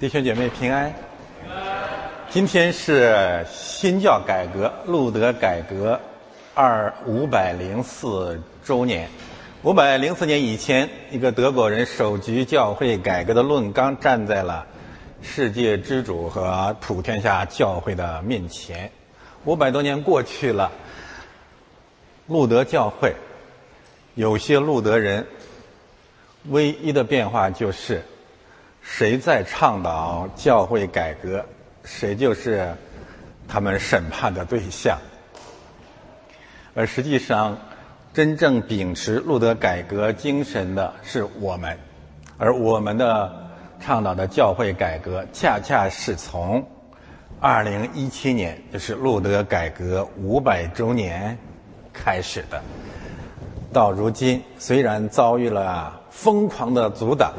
弟兄姐妹平安。今天是新教改革、路德改革二五百零四周年。五百零四年以前，一个德国人首举教会改革的论纲，站在了世界之主和普天下教会的面前。五百多年过去了，路德教会有些路德人唯一的变化就是。谁在倡导教会改革，谁就是他们审判的对象。而实际上，真正秉持路德改革精神的是我们，而我们的倡导的教会改革，恰恰是从二零一七年，就是路德改革五百周年开始的。到如今，虽然遭遇了疯狂的阻挡。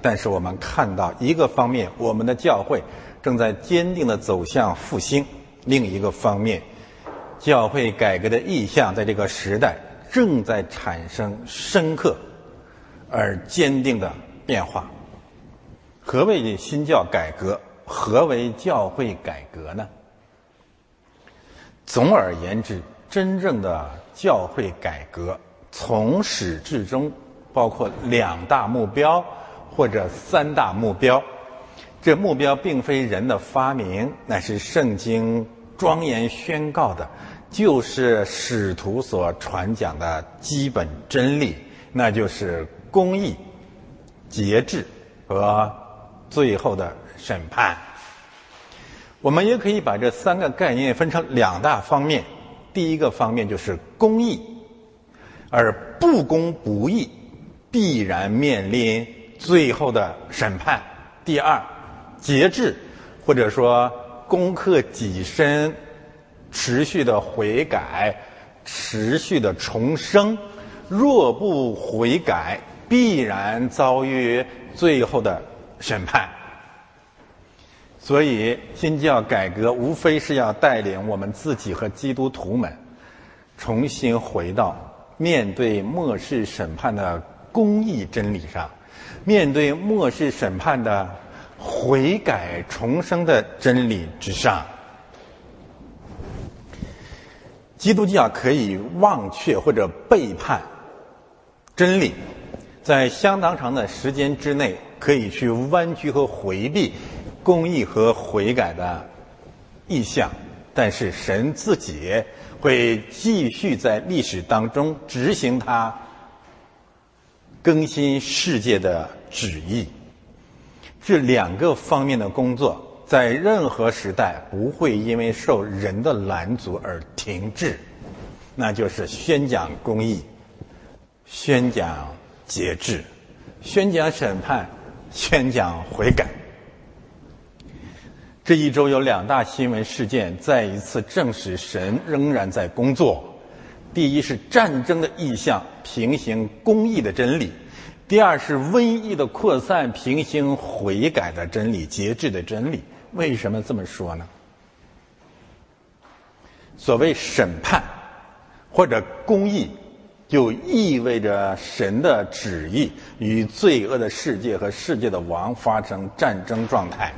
但是我们看到一个方面，我们的教会正在坚定的走向复兴；另一个方面，教会改革的意向在这个时代正在产生深刻而坚定的变化。何谓新教改革？何为教会改革呢？总而言之，真正的教会改革从始至终包括两大目标。或者三大目标，这目标并非人的发明，乃是圣经庄严宣告的，就是使徒所传讲的基本真理，那就是公义、节制和最后的审判。我们也可以把这三个概念分成两大方面，第一个方面就是公义，而不公不义必然面临。最后的审判，第二，节制，或者说攻克己身，持续的悔改，持续的重生，若不悔改，必然遭遇最后的审判。所以，新教改革无非是要带领我们自己和基督徒们，重新回到面对末世审判的公义真理上。面对末世审判的悔改重生的真理之上，基督教可以忘却或者背叛真理，在相当长的时间之内可以去弯曲和回避公义和悔改的意向，但是神自己会继续在历史当中执行它。更新世界的旨意，这两个方面的工作，在任何时代不会因为受人的拦阻而停滞。那就是宣讲公义，宣讲节制，宣讲审判，宣讲悔改。这一周有两大新闻事件，再一次证实神仍然在工作。第一是战争的意向平行公义的真理，第二是瘟疫的扩散平行悔改的真理、节制的真理。为什么这么说呢？所谓审判或者公义，就意味着神的旨意与罪恶的世界和世界的王发生战争状态。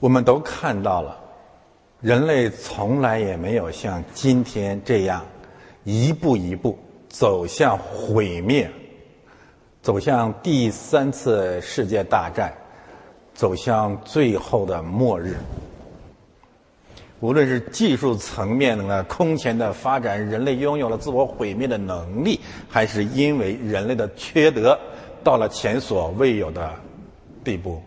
我们都看到了。人类从来也没有像今天这样一步一步走向毁灭，走向第三次世界大战，走向最后的末日。无论是技术层面的空前的发展，人类拥有了自我毁灭的能力，还是因为人类的缺德到了前所未有的地步。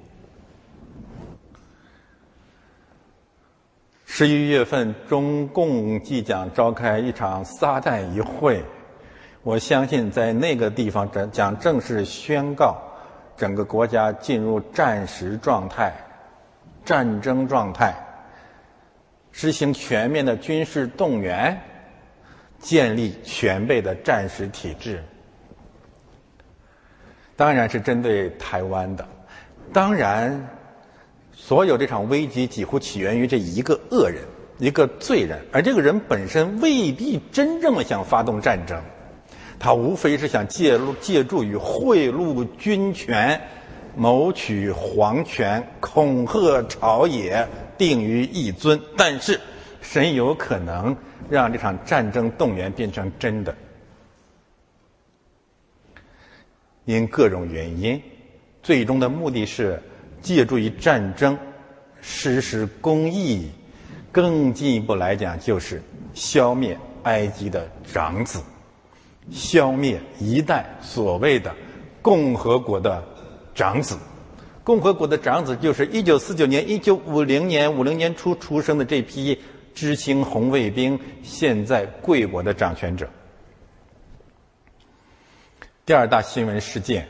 十一月份，中共即将召开一场撒旦一会，我相信在那个地方将将正式宣告整个国家进入战时状态、战争状态，实行全面的军事动员，建立全备的战时体制。当然是针对台湾的，当然。所有这场危机几乎起源于这一个恶人，一个罪人，而这个人本身未必真正的想发动战争，他无非是想借借助于贿赂军权谋取皇权，恐吓朝野，定于一尊。但是，神有可能让这场战争动员变成真的，因各种原因，最终的目的是借助于战争实施公义。更进一步来讲，就是消灭埃及的长子，消灭一代所谓的共和国的长子。共和国的长子就是一九四九年、一九五零年、五零年初出生的这批知青红卫兵，现在贵国的掌权者。第二大新闻事件。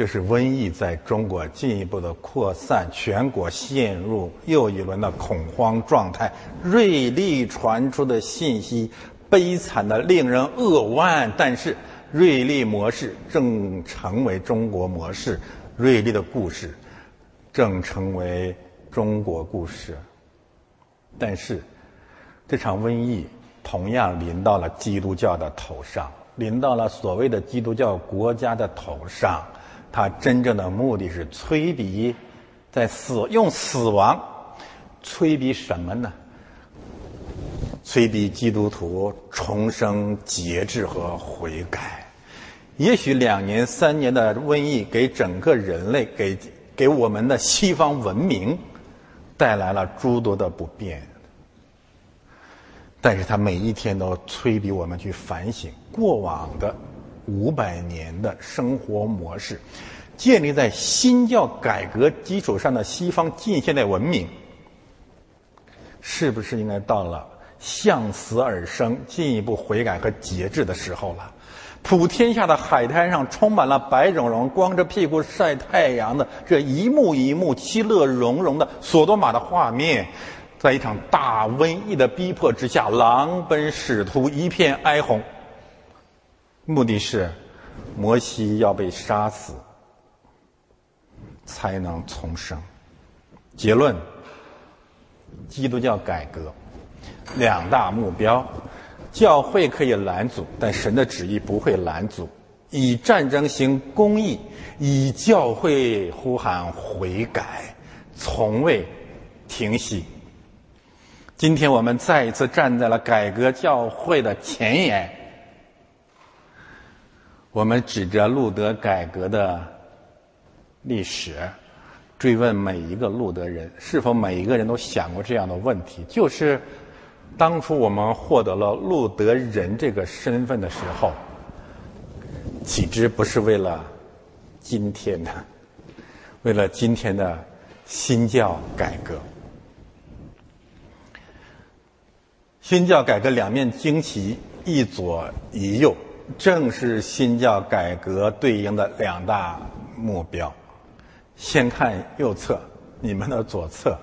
就是瘟疫在中国进一步的扩散，全国陷入又一轮的恐慌状态。瑞丽传出的信息悲惨的令人扼腕，但是瑞丽模式正成为中国模式，瑞丽的故事正成为中国故事。但是这场瘟疫同样临到了基督教的头上，临到了所谓的基督教国家的头上。他真正的目的是催逼，在死用死亡催逼什么呢？催逼基督徒重生、节制和悔改。也许两年、三年的瘟疫给整个人类、给给我们的西方文明带来了诸多的不便，但是他每一天都催逼我们去反省过往的。五百年的生活模式，建立在新教改革基础上的西方近现代文明，是不是应该到了向死而生、进一步悔改和节制的时候了？普天下的海滩上充满了白种人、光着屁股晒太阳的这一幕一幕其乐融融的索多玛的画面，在一场大瘟疫的逼迫之下，狼奔使徒，一片哀鸿。目的是，摩西要被杀死，才能重生。结论：基督教改革两大目标，教会可以拦阻，但神的旨意不会拦阻。以战争行公义，以教会呼喊悔改，从未停息。今天我们再一次站在了改革教会的前沿。我们指着路德改革的历史，追问每一个路德人：是否每一个人都想过这样的问题？就是当初我们获得了路德人这个身份的时候，岂知不是为了今天的，为了今天的新教改革？新教改革两面旌旗，一左一右。正是新教改革对应的两大目标。先看右侧，你们的左侧，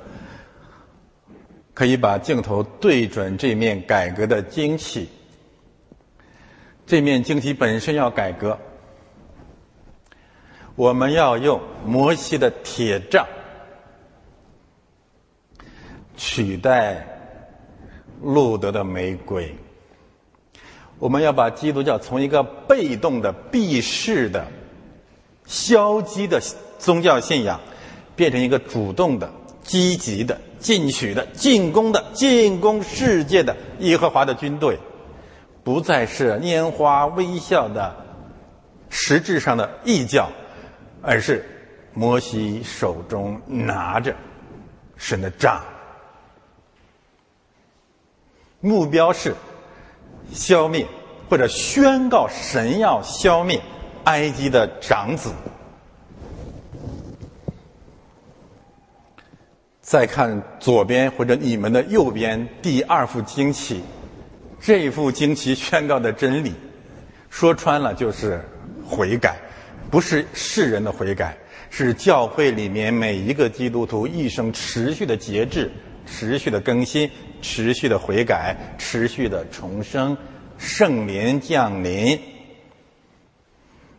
可以把镜头对准这面改革的旌旗。这面旌旗本身要改革，我们要用摩西的铁杖取代路德的玫瑰。我们要把基督教从一个被动的、避世的、消极的宗教信仰，变成一个主动的、积极的、进取的、进攻的、进攻世界的耶和华的军队，不再是拈花微笑的实质上的异教，而是摩西手中拿着神的杖，目标是。消灭或者宣告神要消灭埃及的长子。再看左边或者你们的右边第二幅旌旗，这幅旌旗宣告的真理，说穿了就是悔改，不是世人的悔改，是教会里面每一个基督徒一生持续的节制。持续的更新，持续的悔改，持续的重生，圣灵降临，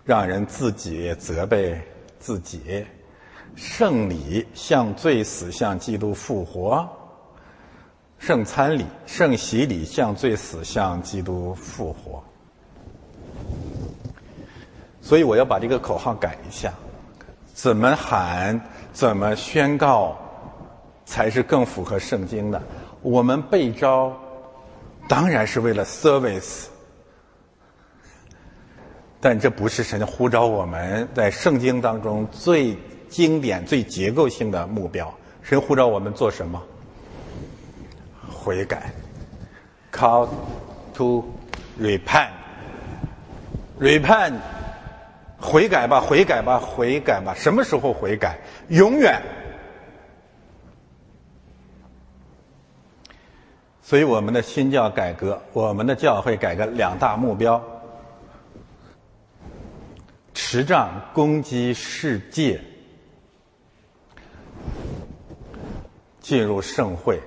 让人自己责备自己，圣礼向罪死，向基督复活，圣餐礼、圣洗礼向罪死，向基督复活。所以我要把这个口号改一下，怎么喊，怎么宣告，才是更符合圣经的。我们被招，当然是为了 service，但这不是神呼召我们在圣经当中最经典、最结构性的目标。神呼召我们做什么？悔改，call to repent，repent，悔改吧，悔改吧，悔改吧。什么时候悔改？永远。所以，我们的新教改革，我们的教会改革两大目标：持杖攻击世界，进入盛会，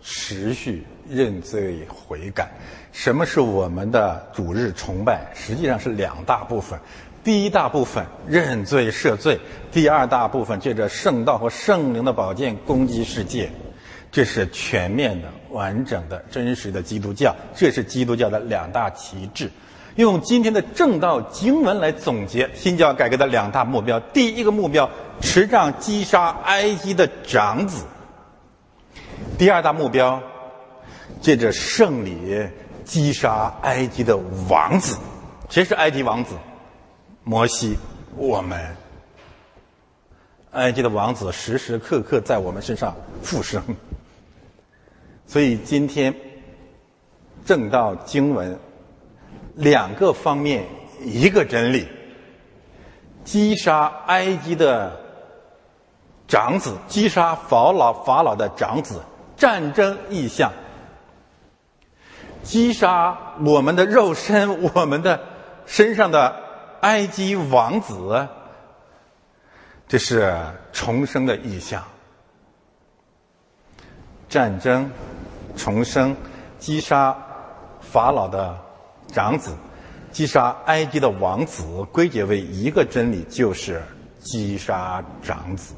持续认罪悔改。什么是我们的主日崇拜？实际上是两大部分：第一大部分认罪赦罪；第二大部分借着圣道和圣灵的宝剑攻击世界。这是全面的、完整的、真实的基督教，这是基督教的两大旗帜。用今天的正道经文来总结新教改革的两大目标：第一个目标，持杖击杀埃及的长子；第二大目标，借着圣礼击杀埃及的王子。谁是埃及王子？摩西。我们，埃及的王子时时刻刻在我们身上复生。所以今天正道经文两个方面一个真理：击杀埃及的长子，击杀法老法老的长子，战争意象；击杀我们的肉身，我们的身上的埃及王子，这是重生的意象。战争。重生，击杀法老的长子，击杀埃及的王子，归结为一个真理，就是击杀长子。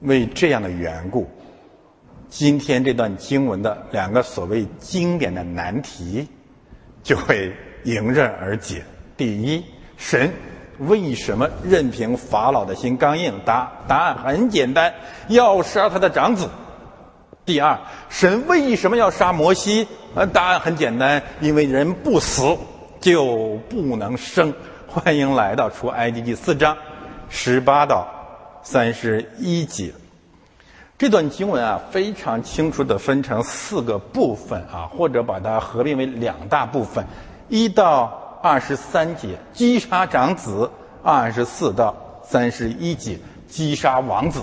为这样的缘故，今天这段经文的两个所谓经典的难题，就会迎刃而解。第一，神。为什么任凭法老的心刚硬？答答案很简单，要杀他的长子。第二，神为什么要杀摩西？呃，答案很简单，因为人不死就不能生。欢迎来到出埃及记四章十八到三十一节。这段经文啊，非常清楚的分成四个部分啊，或者把它合并为两大部分，一到。二十三节击杀长子，二十四到三十一节击杀王子，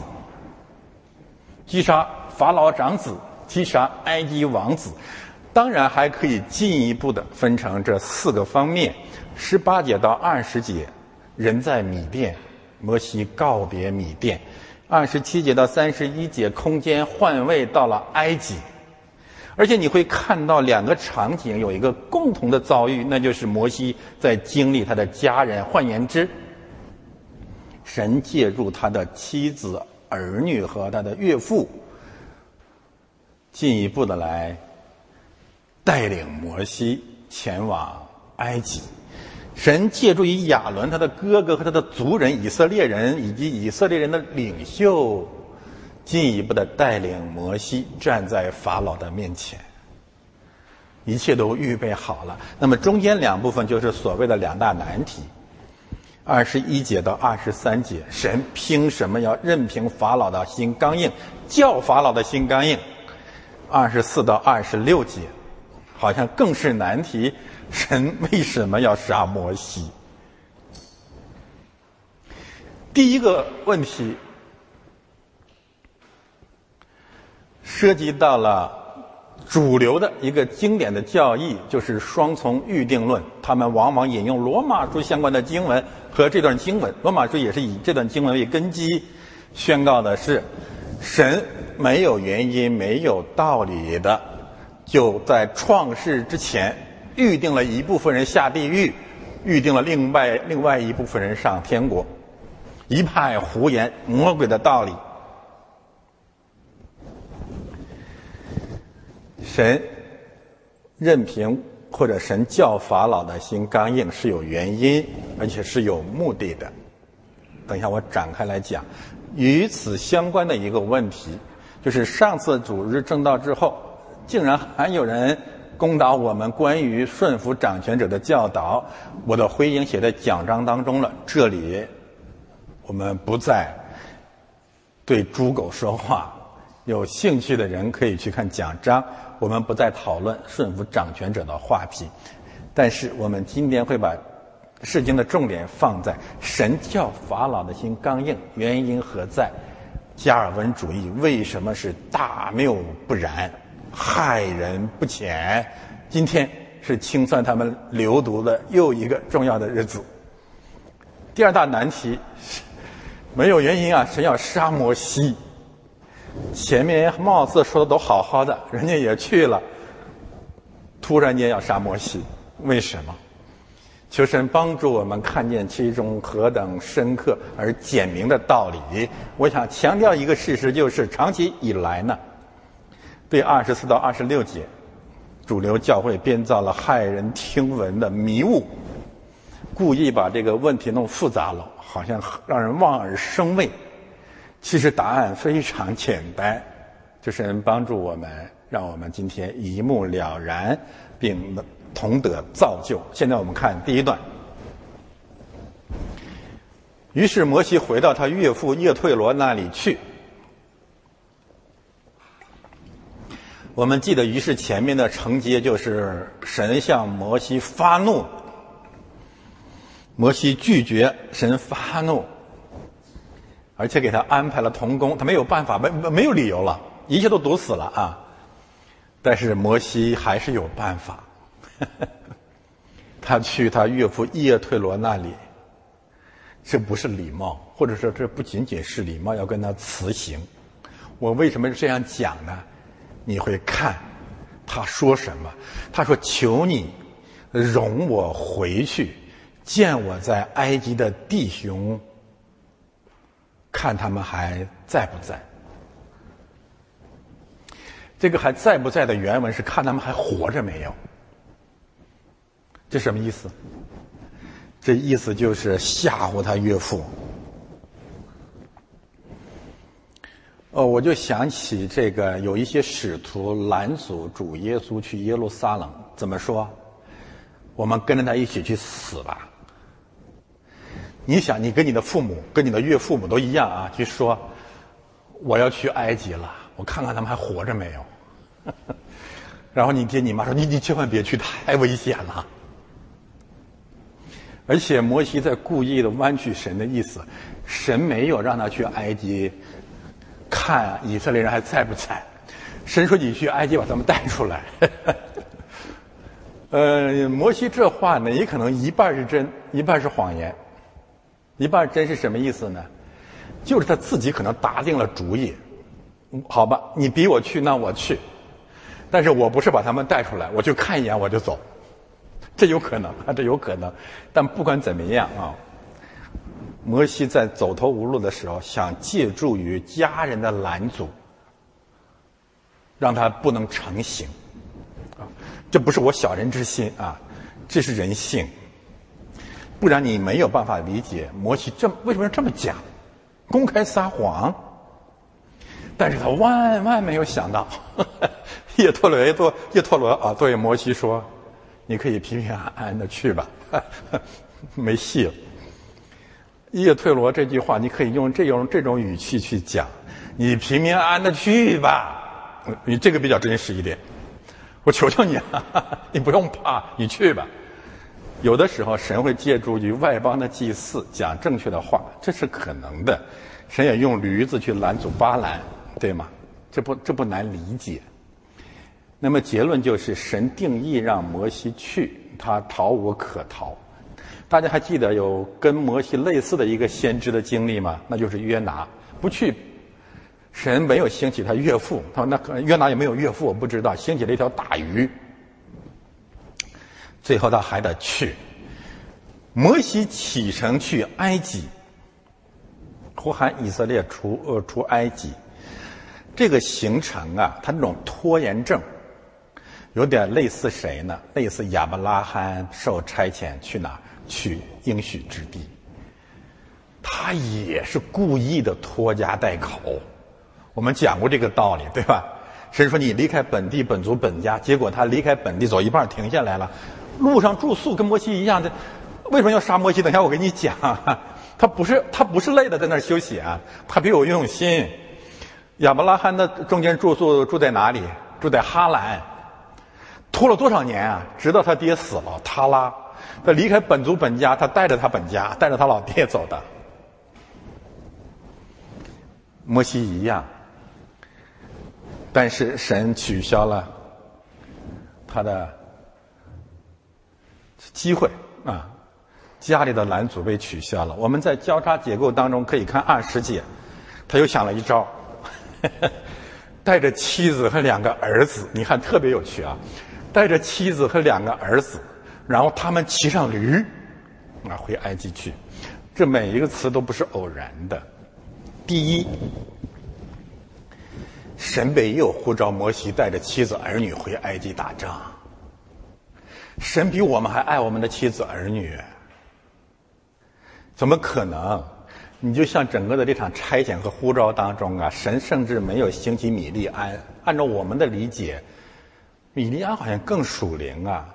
击杀法老长子，击杀埃及王子。当然还可以进一步的分成这四个方面：十八节到二十节，人在米店，摩西告别米店；二十七节到三十一节，空间换位到了埃及。而且你会看到两个场景有一个共同的遭遇，那就是摩西在经历他的家人，换言之，神借助他的妻子、儿女和他的岳父，进一步的来带领摩西前往埃及。神借助于亚伦他的哥哥和他的族人以色列人以及以色列人的领袖。进一步的带领摩西站在法老的面前，一切都预备好了。那么中间两部分就是所谓的两大难题：二十一节到二十三节，神凭什么要任凭法老的心刚硬，叫法老的心刚硬？二十四到二十六节，好像更是难题：神为什么要杀摩西？第一个问题。涉及到了主流的一个经典的教义，就是双重预定论。他们往往引用罗马书相关的经文和这段经文。罗马书也是以这段经文为根基，宣告的是神没有原因、没有道理的，就在创世之前预定了一部分人下地狱，预定了另外另外一部分人上天国。一派胡言，魔鬼的道理。神任凭或者神教法老的心刚硬是有原因，而且是有目的的。等一下，我展开来讲。与此相关的一个问题，就是上次主日正道之后，竟然还有人攻打我们关于顺服掌权者的教导。我的回应写在讲章当中了，这里我们不再对猪狗说话。有兴趣的人可以去看讲章，我们不再讨论顺服掌权者的话题。但是我们今天会把。圣经的重点放在神教法老的心刚硬，原因何在？加尔文主义为什么是大谬不然，害人不浅？今天是清算他们流毒的又一个重要的日子。第二大难题是，没有原因啊！神要杀摩西，前面貌似说的都好好的，人家也去了，突然间要杀摩西，为什么？求神帮助我们看见其中何等深刻而简明的道理。我想强调一个事实，就是长期以来呢，对二十四到二十六节，主流教会编造了骇人听闻的迷雾，故意把这个问题弄复杂了，好像让人望而生畏。其实答案非常简单，就是能帮助我们，让我们今天一目了然，并能。同得造就。现在我们看第一段。于是摩西回到他岳父叶退罗那里去。我们记得，于是前面的承接就是神向摩西发怒，摩西拒绝，神发怒，而且给他安排了童工，他没有办法，没没有理由了，一切都堵死了啊！但是摩西还是有办法。他去他岳父叶退罗那里，这不是礼貌，或者说这不仅仅是礼貌，要跟他辞行。我为什么这样讲呢？你会看他说什么？他说：“求你容我回去见我在埃及的弟兄，看他们还在不在。”这个还在不在的原文是看他们还活着没有。这什么意思？这意思就是吓唬他岳父。哦，我就想起这个，有一些使徒拦阻主耶稣去耶路撒冷，怎么说？我们跟着他一起去死吧。你想，你跟你的父母、跟你的岳父母都一样啊，去说我要去埃及了，我看看他们还活着没有。然后你爹你妈说：“你你千万别去，太危险了。”而且摩西在故意的弯曲神的意思，神没有让他去埃及看以色列人还在不在，神说你去埃及把他们带出来。呃，摩西这话呢，也可能一半是真，一半是谎言。一半真是什么意思呢？就是他自己可能打定了主意，好吧，你逼我去，那我去，但是我不是把他们带出来，我就看一眼我就走。这有可能啊，这有可能，但不管怎么样啊，摩西在走投无路的时候，想借助于家人的拦阻，让他不能成行，啊，这不是我小人之心啊，这是人性，不然你没有办法理解摩西这为什么要这么讲，公开撒谎，但是他万万没有想到，叶托罗叶托叶托罗啊，对摩西说。你可以平平安安的去吧，没戏了。叶退罗这句话，你可以用这种这种语气去讲，你平平安安的去吧，你这个比较真实一点。我求求你啊，你不用怕，你去吧。有的时候，神会借助于外邦的祭祀讲正确的话，这是可能的。神也用驴子去拦阻巴兰，对吗？这不这不难理解。那么结论就是，神定义让摩西去，他逃无可逃。大家还记得有跟摩西类似的一个先知的经历吗？那就是约拿不去，神没有兴起他岳父，他说那可约拿有没有岳父我不知道，兴起了一条大鱼，最后他还得去。摩西启程去埃及，呼喊以色列出呃出埃及，这个行程啊，他那种拖延症。有点类似谁呢？类似亚伯拉罕受差遣去哪儿？去应许之地。他也是故意的拖家带口。我们讲过这个道理，对吧？神说你离开本地本族本家，结果他离开本地走一半停下来了，路上住宿跟摩西一样的。为什么要杀摩西？等下我给你讲。他不是他不是累的在那儿休息啊，他比我用心。亚伯拉罕的中间住宿住在哪里？住在哈兰。拖了多少年啊？直到他爹死了，他拉，他离开本族本家，他带着他本家，带着他老爹走的。摩西一样，但是神取消了他的机会啊，家里的拦阻被取消了。我们在交叉结构当中可以看二十节，他又想了一招，带着妻子和两个儿子，你看特别有趣啊。带着妻子和两个儿子，然后他们骑上驴，啊，回埃及去。这每一个词都不是偶然的。第一，神没有呼召摩西带着妻子儿女回埃及打仗。神比我们还爱我们的妻子儿女，怎么可能？你就像整个的这场差遣和呼召当中啊，神甚至没有兴起米利安。按照我们的理解。米利安好像更属灵啊，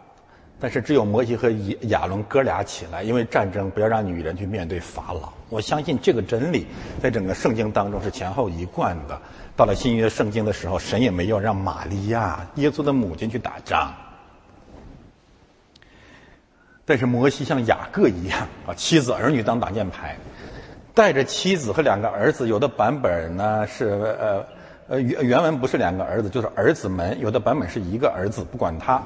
但是只有摩西和亚亚伦哥俩起来，因为战争不要让女人去面对法老。我相信这个真理在整个圣经当中是前后一贯的。到了新约圣经的时候，神也没有让玛利亚耶稣的母亲去打仗，但是摩西像雅各一样啊，妻子儿女当挡箭牌，带着妻子和两个儿子，有的版本呢是呃。呃，原原文不是两个儿子，就是儿子们。有的版本是一个儿子，不管他，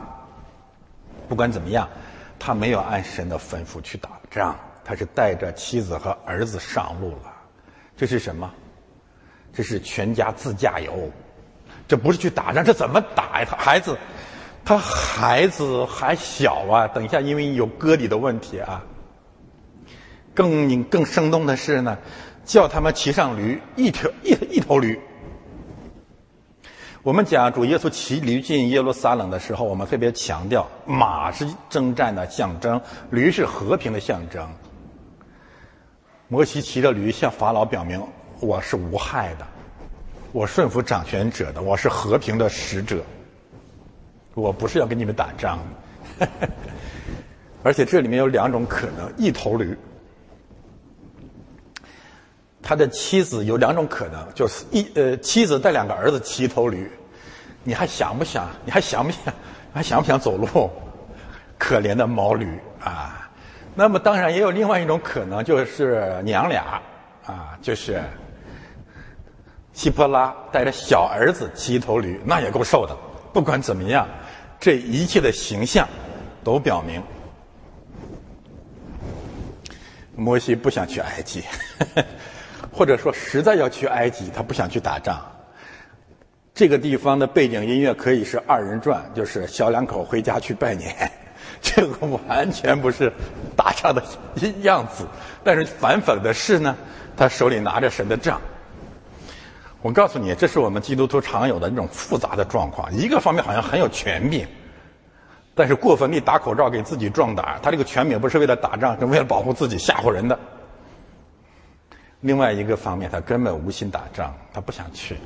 不管怎么样，他没有按神的吩咐去打仗，他是带着妻子和儿子上路了。这是什么？这是全家自驾游，这不是去打仗，这怎么打呀？他孩子，他孩子还小啊。等一下，因为有割礼的问题啊。更更生动的是呢，叫他们骑上驴，一条一一头驴。我们讲主耶稣骑驴进耶路撒冷的时候，我们特别强调马是征战的象征，驴是和平的象征。摩西骑着驴向法老表明我是无害的，我顺服掌权者的，我是和平的使者，我不是要跟你们打仗。而且这里面有两种可能：一头驴，他的妻子有两种可能，就是一呃妻子带两个儿子骑一头驴。你还想不想？你还想不想？还想不想走路？可怜的毛驴啊！那么当然也有另外一种可能，就是娘俩啊，就是希波拉带着小儿子骑一头驴，那也够瘦的。不管怎么样，这一切的形象都表明，摩西不想去埃及，或者说实在要去埃及，他不想去打仗。这个地方的背景音乐可以是二人转，就是小两口回家去拜年，这个完全不是打仗的样子。但是反讽的是呢，他手里拿着神的杖。我告诉你，这是我们基督徒常有的那种复杂的状况。一个方面好像很有权柄，但是过分地打口罩给自己壮胆。他这个权柄不是为了打仗，是为了保护自己吓唬人的。另外一个方面，他根本无心打仗，他不想去。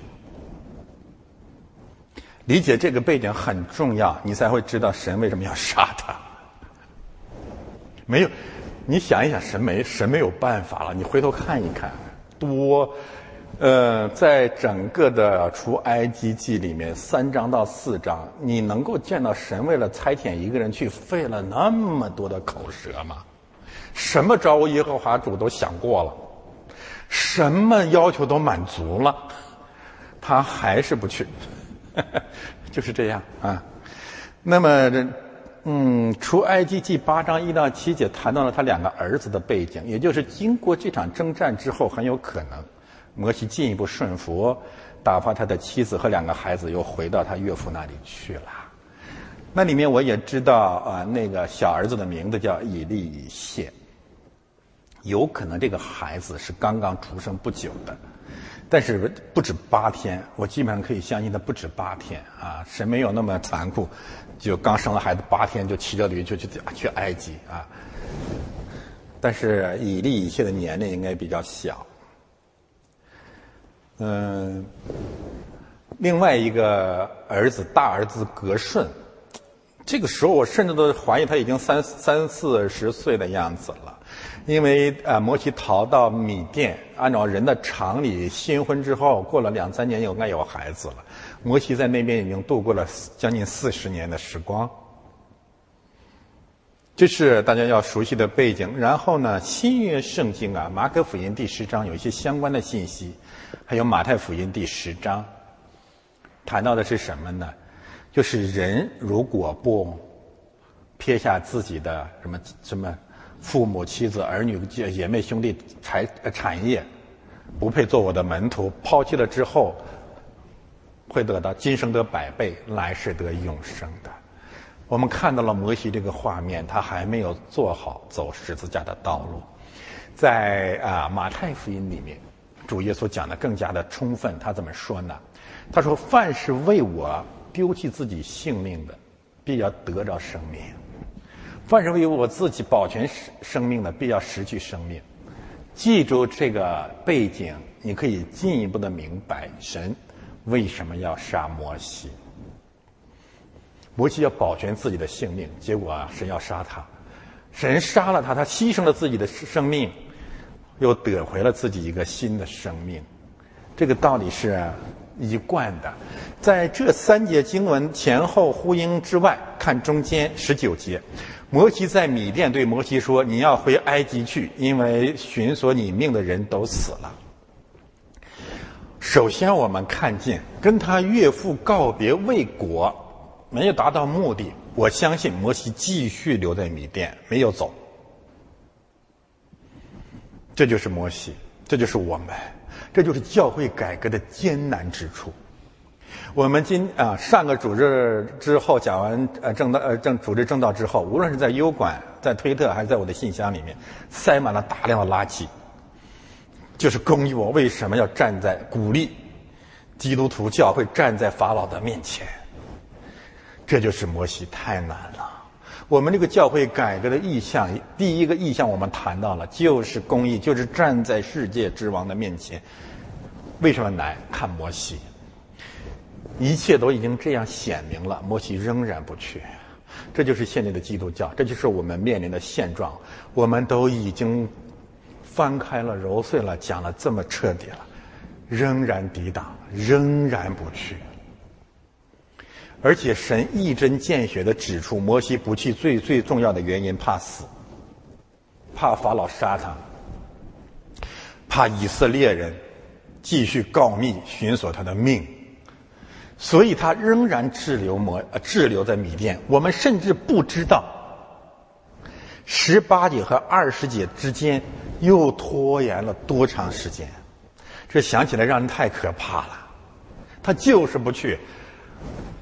理解这个背景很重要，你才会知道神为什么要杀他。没有，你想一想，神没神没有办法了。你回头看一看，多，呃，在整个的除埃及记里面三章到四章，你能够见到神为了差遣一个人去费了那么多的口舌吗？什么招耶和华主都想过了，什么要求都满足了，他还是不去。就是这样啊。那么这，嗯，除埃及记八章一到七节谈到了他两个儿子的背景，也就是经过这场征战之后，很有可能摩西进一步顺服，打发他的妻子和两个孩子又回到他岳父那里去了。那里面我也知道啊，那个小儿子的名字叫以利以谢，有可能这个孩子是刚刚出生不久的。但是不止八天，我基本上可以相信他不止八天啊！神没有那么残酷，就刚生了孩子八天就骑着驴就去去埃及啊！但是以利以谢的年龄应该比较小。嗯，另外一个儿子大儿子格顺，这个时候我甚至都怀疑他已经三三四十岁的样子了，因为啊，摩西逃到米甸，按照人的常理，新婚之后过了两三年应该有孩子了。摩西在那边已经度过了将近四十年的时光。这是大家要熟悉的背景。然后呢，新约圣经啊，马可福音第十章有一些相关的信息，还有马太福音第十章，谈到的是什么呢？就是人如果不撇下自己的什么什么父母、妻子、儿女、姐妹、兄弟、财产业，不配做我的门徒，抛弃了之后，会得到今生得百倍，来世得永生的。我们看到了摩西这个画面，他还没有做好走十字架的道路。在啊马太福音里面，主耶稣讲的更加的充分。他怎么说呢？他说：“凡是为我丢弃自己性命的，必要得着生命；凡是为我自己保全生生命的，必要失去生命。”记住这个背景，你可以进一步的明白神为什么要杀摩西。摩西要保全自己的性命，结果啊，神要杀他。神杀了他，他牺牲了自己的生命，又得回了自己一个新的生命。这个道理是一贯的。在这三节经文前后呼应之外，看中间十九节，摩西在米甸对摩西说：“你要回埃及去，因为寻索你命的人都死了。”首先，我们看见跟他岳父告别未果。没有达到目的，我相信摩西继续留在米甸，没有走。这就是摩西，这就是我们，这就是教会改革的艰难之处。我们今啊上个主日之后讲完呃正道呃正主日正道之后，无论是在优管、在推特还是在我的信箱里面，塞满了大量的垃圾，就是公益我为什么要站在鼓励基督徒教会站在法老的面前。这就是摩西太难了。我们这个教会改革的意向，第一个意向我们谈到了，就是公义，就是站在世界之王的面前。为什么难？看摩西，一切都已经这样显明了，摩西仍然不去。这就是现在的基督教，这就是我们面临的现状。我们都已经翻开了、揉碎了，讲了这么彻底了，仍然抵挡，仍然不去。而且神一针见血的指出，摩西不去最最重要的原因，怕死，怕法老杀他，怕以色列人继续告密寻索他的命，所以他仍然滞留摩呃滞留在米甸。我们甚至不知道十八节和二十节之间又拖延了多长时间，这想起来让人太可怕了。他就是不去。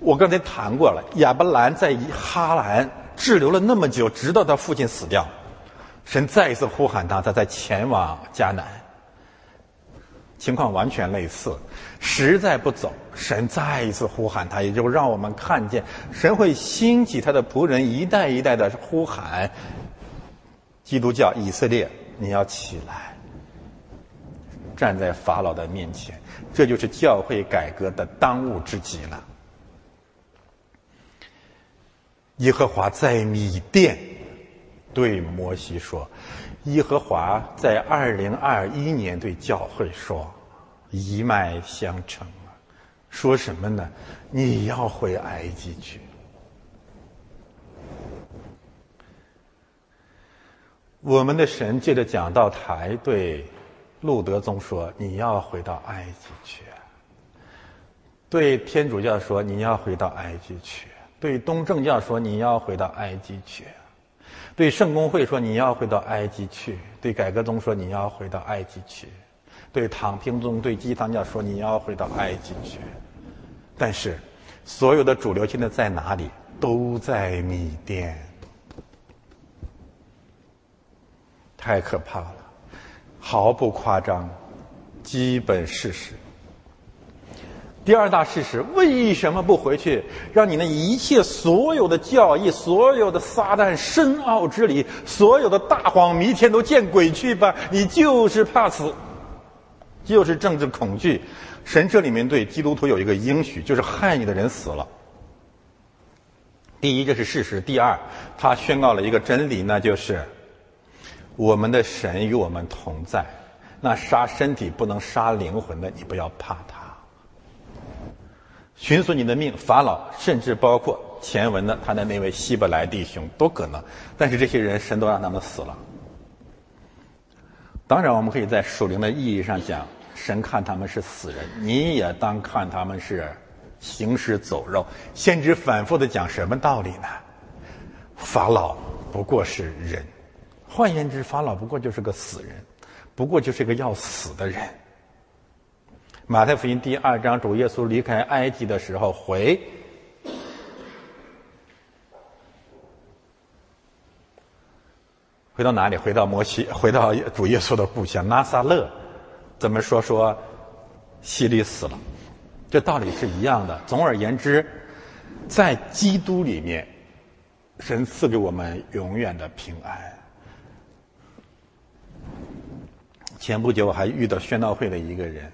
我刚才谈过了，亚伯兰在哈兰滞留了那么久，直到他父亲死掉，神再一次呼喊他，他在前往迦南。情况完全类似，实在不走，神再一次呼喊他，也就让我们看见神会兴起他的仆人，一代一代的呼喊基督教以色列，你要起来，站在法老的面前，这就是教会改革的当务之急了。耶和华在米甸对摩西说：“耶和华在二零二一年对教会说，一脉相承啊，说什么呢？你要回埃及去。我们的神借着讲道台对路德宗说：你要回到埃及去。对天主教说：你要回到埃及去。”对东正教说你要回到埃及去，对圣公会说你要回到埃及去，对改革宗说你要回到埃及去，对躺平宗、对基堂教说你要回到埃及去。但是，所有的主流现在在哪里？都在米甸，太可怕了，毫不夸张，基本事实。第二大事实，为什么不回去？让你那一切所有的教义、所有的撒旦深奥之理、所有的大谎弥天都见鬼去吧！你就是怕死，就是政治恐惧。神这里面对基督徒有一个应许，就是害你的人死了。第一，这是事实；第二，他宣告了一个真理，那就是我们的神与我们同在。那杀身体不能杀灵魂的，你不要怕他。寻索你的命，法老甚至包括前文的他的那位希伯来弟兄都可能，但是这些人神都让他们死了。当然，我们可以在属灵的意义上讲，神看他们是死人，你也当看他们是行尸走肉。先知反复的讲什么道理呢？法老不过是人，换言之，法老不过就是个死人，不过就是个要死的人。马太福音第二章，主耶稣离开埃及的时候回，回到哪里？回到摩西，回到主耶稣的故乡拿撒勒。怎么说？说希利死了，这道理是一样的。总而言之，在基督里面，神赐给我们永远的平安。前不久我还遇到宣道会的一个人。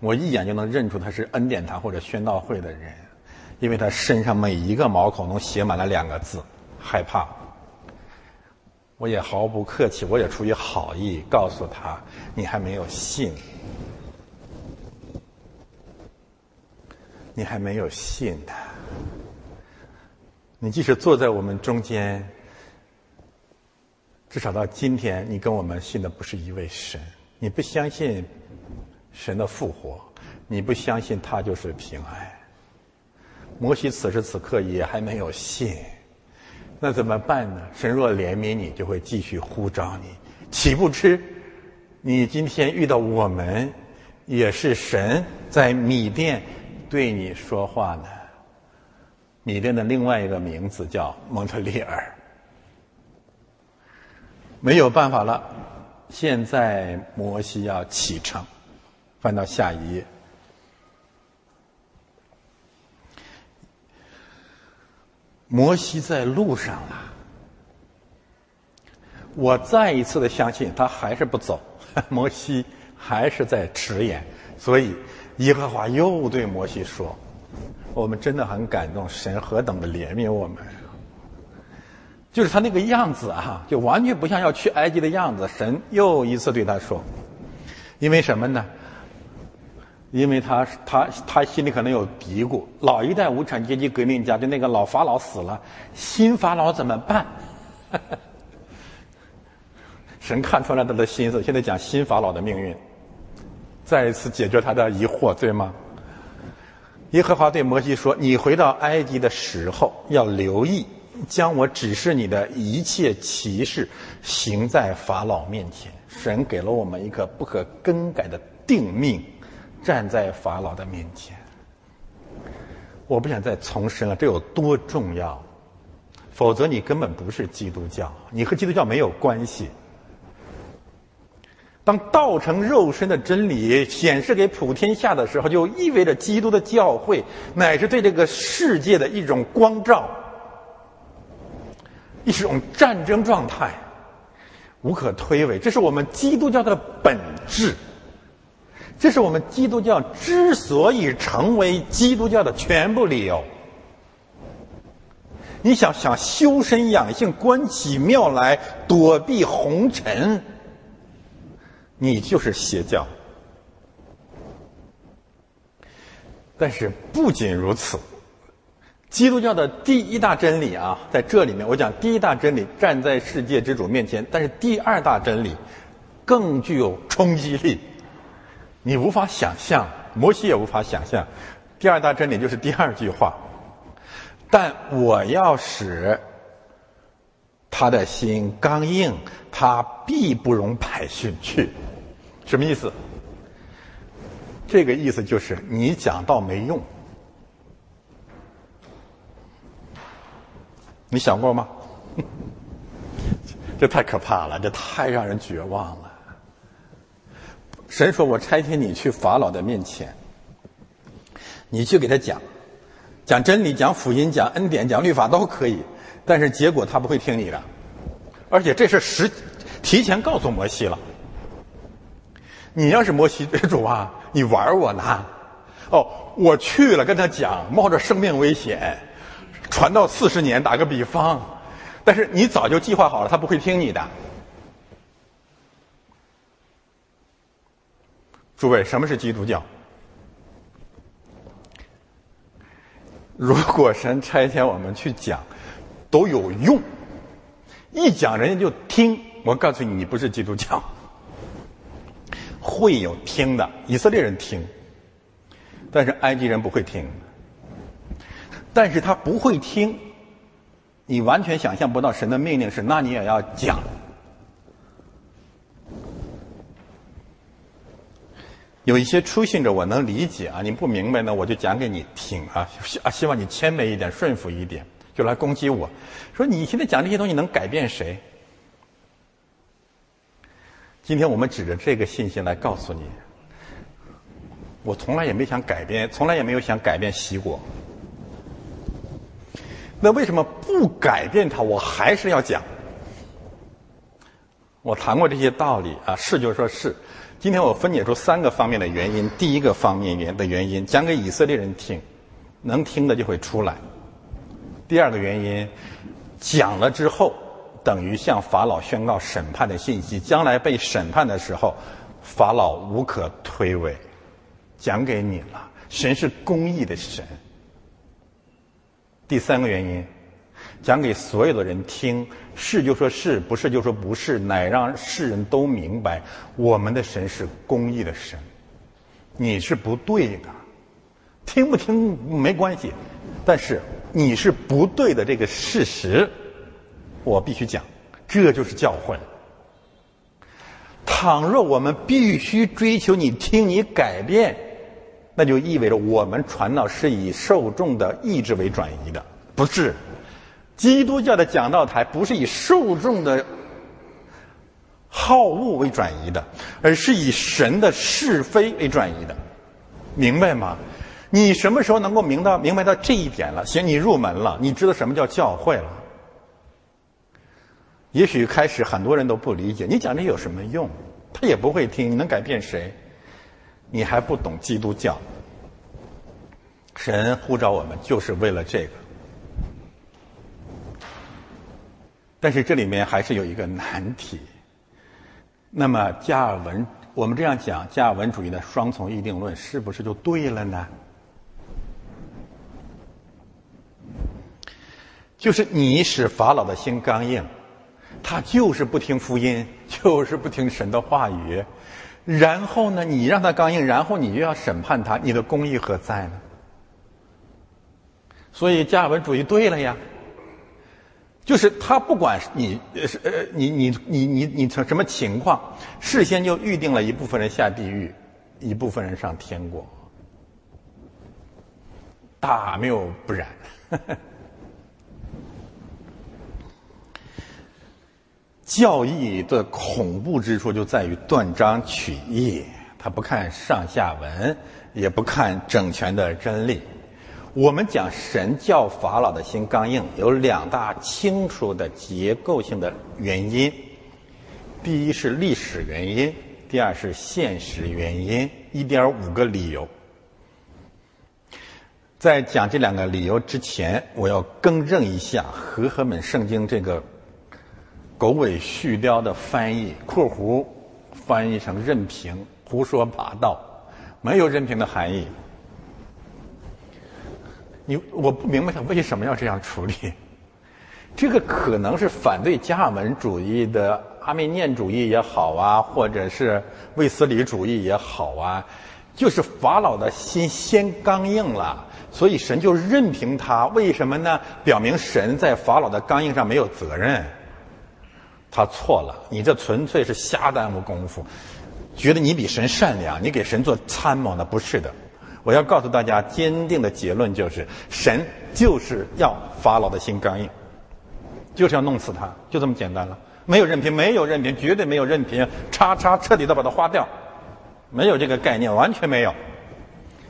我一眼就能认出他是恩典堂或者宣道会的人，因为他身上每一个毛孔都写满了两个字：害怕。我也毫不客气，我也出于好意告诉他：“你还没有信，你还没有信呢。你即使坐在我们中间，至少到今天，你跟我们信的不是一位神，你不相信。”神的复活，你不相信他就是平安。摩西此时此刻也还没有信，那怎么办呢？神若怜悯你，就会继续呼召你。岂不知，你今天遇到我们，也是神在米甸对你说话呢。米甸的另外一个名字叫蒙特利尔。没有办法了，现在摩西要启程。翻到下一页，摩西在路上了。我再一次的相信他还是不走，摩西还是在迟延，所以耶和华又对摩西说：“我们真的很感动，神何等的怜悯我们，就是他那个样子啊，就完全不像要去埃及的样子。”神又一次对他说：“因为什么呢？”因为他他他心里可能有嘀咕，老一代无产阶级革命家就那个老法老死了，新法老怎么办？神看出来他的心思，现在讲新法老的命运，再一次解决他的疑惑，对吗？耶和华对摩西说：“你回到埃及的时候，要留意将我指示你的一切歧视行在法老面前。”神给了我们一个不可更改的定命。站在法老的面前，我不想再重申了，这有多重要？否则你根本不是基督教，你和基督教没有关系。当道成肉身的真理显示给普天下的时候，就意味着基督的教会乃是对这个世界的一种光照，一种战争状态，无可推诿。这是我们基督教的本质。这是我们基督教之所以成为基督教的全部理由。你想想修身养性、关起庙来、躲避红尘，你就是邪教。但是不仅如此，基督教的第一大真理啊，在这里面我讲第一大真理站在世界之主面前，但是第二大真理更具有冲击力。你无法想象，摩西也无法想象。第二大真理就是第二句话，但我要使他的心刚硬，他必不容百姓去。什么意思？这个意思就是你讲道没用。你想过吗？这太可怕了，这太让人绝望了。神说：“我差遣你去法老的面前，你去给他讲，讲真理、讲福音、讲恩典、讲律法都可以，但是结果他不会听你的，而且这是实提前告诉摩西了。你要是摩西主啊，你玩我呢？哦，我去了跟他讲，冒着生命危险，传到四十年，打个比方，但是你早就计划好了，他不会听你的。诸位，什么是基督教？如果神差遣我们去讲，都有用，一讲人家就听。我告诉你，你不是基督教。会有听的，以色列人听，但是埃及人不会听。但是他不会听，你完全想象不到神的命令是，那你也要讲。有一些初信者我能理解啊，你不明白呢，我就讲给你听啊，希啊希望你谦卑一点，顺服一点，就来攻击我，说你现在讲这些东西能改变谁？今天我们指着这个信息来告诉你，我从来也没想改变，从来也没有想改变西国。那为什么不改变它？我还是要讲。我谈过这些道理啊，是就是说是。今天我分解出三个方面的原因。第一个方面原的原因，讲给以色列人听，能听的就会出来。第二个原因，讲了之后。等于向法老宣告审判的信息，将来被审判的时候，法老无可推诿。讲给你了，神是公义的神。第三个原因，讲给所有的人听，是就说是不是就说不是，乃让世人都明白，我们的神是公义的神。你是不对的，听不听没关系，但是你是不对的这个事实。我必须讲，这就是教诲。倘若我们必须追求你听你改变，那就意味着我们传道是以受众的意志为转移的，不是。基督教的讲道台不是以受众的好恶为转移的，而是以神的是非为转移的，明白吗？你什么时候能够明到明白到这一点了？行，你入门了，你知道什么叫教会了。也许开始很多人都不理解，你讲这有什么用？他也不会听，你能改变谁？你还不懂基督教。神呼召我们就是为了这个。但是这里面还是有一个难题。那么加尔文，我们这样讲加尔文主义的双重预定论是不是就对了呢？就是你使法老的心刚硬。他就是不听福音，就是不听神的话语，然后呢，你让他刚硬，然后你就要审判他，你的公义何在呢？所以加尔文主义对了呀，就是他不管你是呃你你你你你成什么情况，事先就预定了一部分人下地狱，一部分人上天国，大谬不然。教义的恐怖之处就在于断章取义，他不看上下文，也不看整全的真理。我们讲神教法老的心刚硬，有两大清楚的结构性的原因：第一是历史原因，第二是现实原因。一点五个理由。在讲这两个理由之前，我要更正一下和合本圣经这个。狗尾续貂的翻译（括弧翻译成任凭胡说八道），没有任凭的含义。你我不明白他为什么要这样处理。这个可能是反对加尔文主义的阿米念主义也好啊，或者是卫斯理主义也好啊，就是法老的心先刚硬了，所以神就任凭他。为什么呢？表明神在法老的刚硬上没有责任。他错了，你这纯粹是瞎耽误功夫，觉得你比神善良，你给神做参谋呢？不是的，我要告诉大家，坚定的结论就是，神就是要法老的心刚硬，就是要弄死他，就这么简单了。没有任凭，没有任凭，绝对没有任凭，叉叉彻底的把它花掉，没有这个概念，完全没有。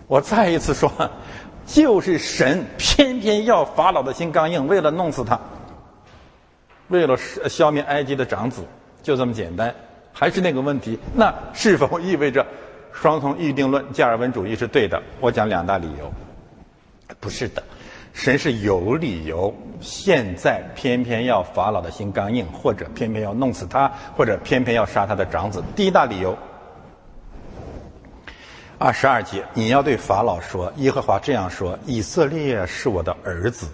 我再一次说，就是神偏偏要法老的心刚硬，为了弄死他，为了消灭埃及的长子，就这么简单。还是那个问题，那是否意味着双重预定论、加尔文主义是对的？我讲两大理由，不是的。神是有理由，现在偏偏要法老的心刚硬，或者偏偏要弄死他，或者偏偏要杀他的长子。第一大理由，二十二节，你要对法老说：“耶和华这样说：以色列是我的儿子，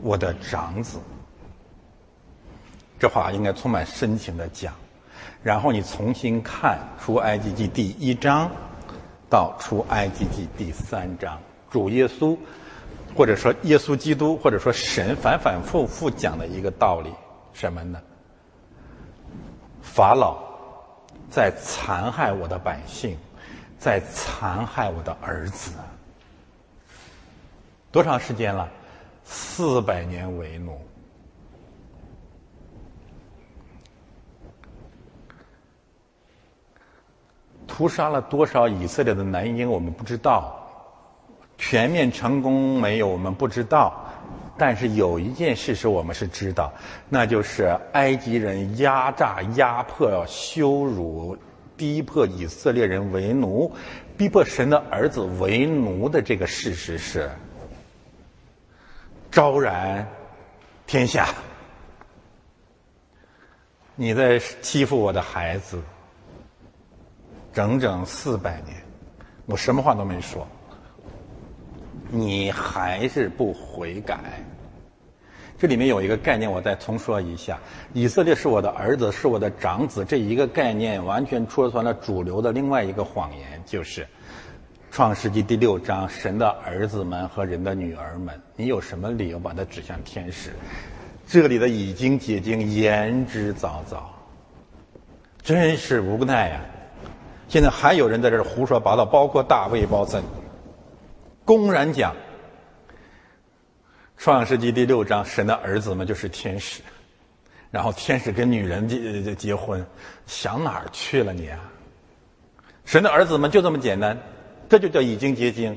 我的长子。”这话应该充满深情的讲。然后你重新看出埃及记第一章到出埃及记第三章，主耶稣。或者说，耶稣基督，或者说神反反复复讲的一个道理，什么呢？法老在残害我的百姓，在残害我的儿子。多长时间了？四百年为奴，屠杀了多少以色列的男婴？我们不知道。全面成功没有？我们不知道，但是有一件事实我们是知道，那就是埃及人压榨、压迫、羞辱、逼迫以色列人为奴，逼迫神的儿子为奴的这个事实是昭然天下。你在欺负我的孩子，整整四百年，我什么话都没说。你还是不悔改？这里面有一个概念，我再重说一下：以色列是我的儿子，是我的长子。这一个概念完全戳穿了主流的另外一个谎言，就是《创世纪》第六章，神的儿子们和人的女儿们。你有什么理由把它指向天使？这里的已经结晶言之凿凿，真是无奈呀！现在还有人在这儿胡说八道，包括大卫包森。公然讲，《创世纪》第六章，神的儿子们就是天使，然后天使跟女人结结婚，想哪儿去了你啊？神的儿子们就这么简单，这就叫已经结晶，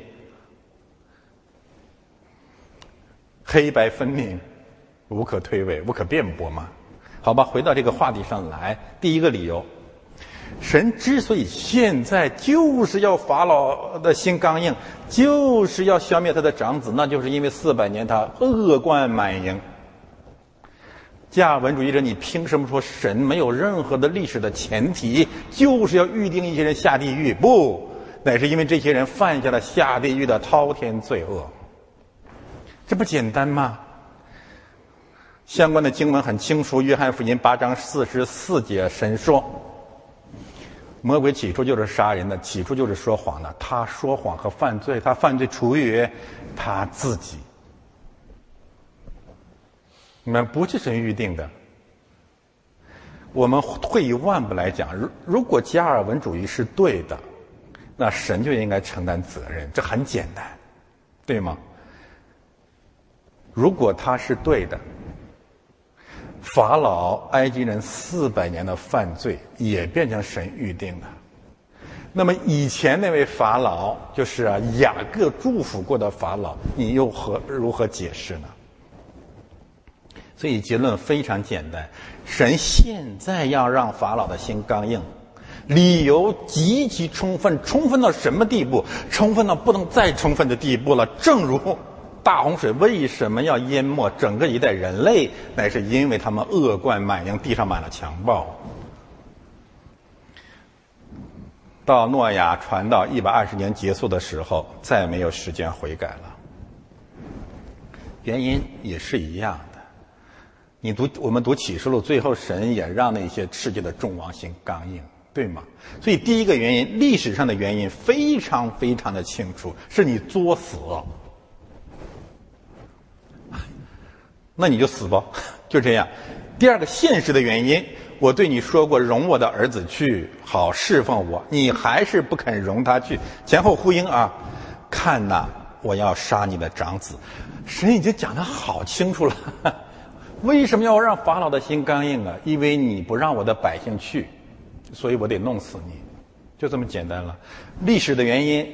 黑白分明，无可推诿，无可辩驳嘛？好吧，回到这个话题上来，第一个理由。神之所以现在就是要法老的心刚硬，就是要消灭他的长子，那就是因为四百年他恶贯满盈。加文主义者，你凭什么说神没有任何的历史的前提，就是要预定一些人下地狱？不，乃是因为这些人犯下了下地狱的滔天罪恶。这不简单吗？相关的经文很清楚，《约翰福音》八章四十四节，神说。魔鬼起初就是杀人的，起初就是说谎的。他说谎和犯罪，他犯罪出于他自己。你们不是神预定的。我们退一万步来讲，如如果加尔文主义是对的，那神就应该承担责任，这很简单，对吗？如果他是对的。法老埃及人四百年的犯罪也变成神预定的，那么以前那位法老就是啊雅各祝福过的法老，你又何如何解释呢？所以结论非常简单：神现在要让法老的心刚硬，理由极其充分，充分到什么地步？充分到不能再充分的地步了。正如。大洪水为什么要淹没整个一代人类？乃是因为他们恶贯满盈，地上满了强暴。到诺亚传到一百二十年结束的时候，再没有时间悔改了。原因也是一样的。你读我们读启示录，最后神也让那些世界的众王心刚硬，对吗？所以第一个原因，历史上的原因非常非常的清楚，是你作死。那你就死吧，就这样。第二个现实的原因，我对你说过，容我的儿子去，好侍奉我，你还是不肯容他去，前后呼应啊！看呐，我要杀你的长子，神已经讲得好清楚了。为什么要让法老的心刚硬啊？因为你不让我的百姓去，所以我得弄死你，就这么简单了。历史的原因，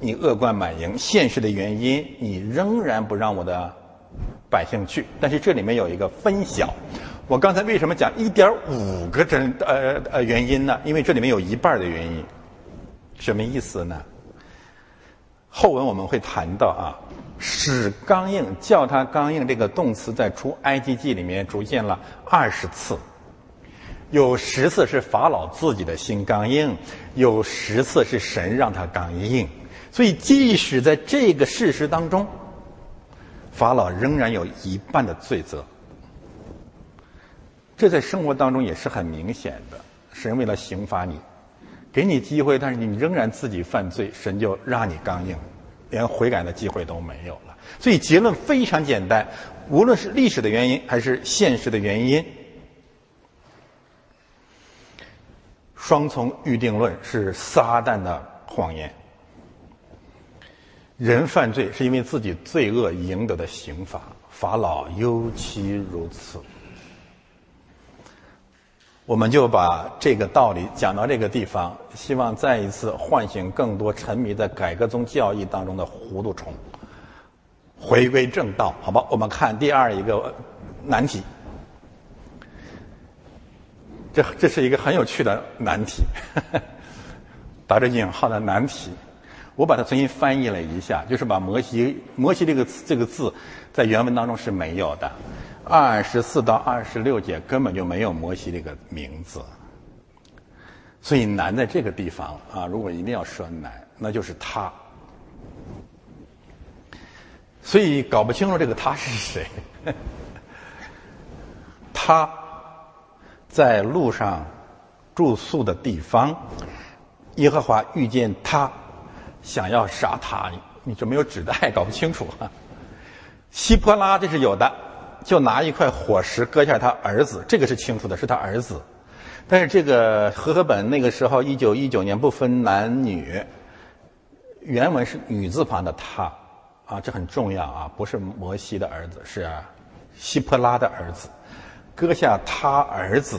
你恶贯满盈，现实的原因你仍然不让我的百姓去。但是这里面有一个分晓，我刚才为什么讲一点五个真呃呃原因呢？因为这里面有一半的原因，什么意思呢？后文我们会谈到啊，使刚硬叫他刚硬这个动词在出埃及记里面出现了二十次。有十次是法老自己的心刚硬，有十次是神让他刚硬，所以即使在这个事实当中，法老仍然有一半的罪责。这在生活当中也是很明显的，神为了刑罚你，给你机会，但是你仍然自己犯罪，神就让你刚硬，连悔改的机会都没有了。所以结论非常简单，无论是历史的原因还是现实的原因。双重预定论是撒旦的谎言。人犯罪是因为自己罪恶赢得的刑罚，法老尤其如此。我们就把这个道理讲到这个地方，希望再一次唤醒更多沉迷在改革宗教义当中的糊涂虫，回归正道，好吧？我们看第二一个难题。这这是一个很有趣的难题，打着引号的难题。我把它重新翻译了一下，就是把摩西摩西这个这个字在原文当中是没有的。二十四到二十六节根本就没有摩西这个名字，所以难在这个地方啊！如果一定要说难，那就是他。所以搞不清楚这个他是谁，他。在路上住宿的地方，耶和华遇见他，想要杀他，你这没有指代，搞不清楚啊。希波拉这是有的，就拿一块火石割下他儿子，这个是清楚的，是他儿子。但是这个和合本那个时候一九一九年不分男女，原文是女字旁的他啊，这很重要啊，不是摩西的儿子，是希波拉的儿子。割下他儿子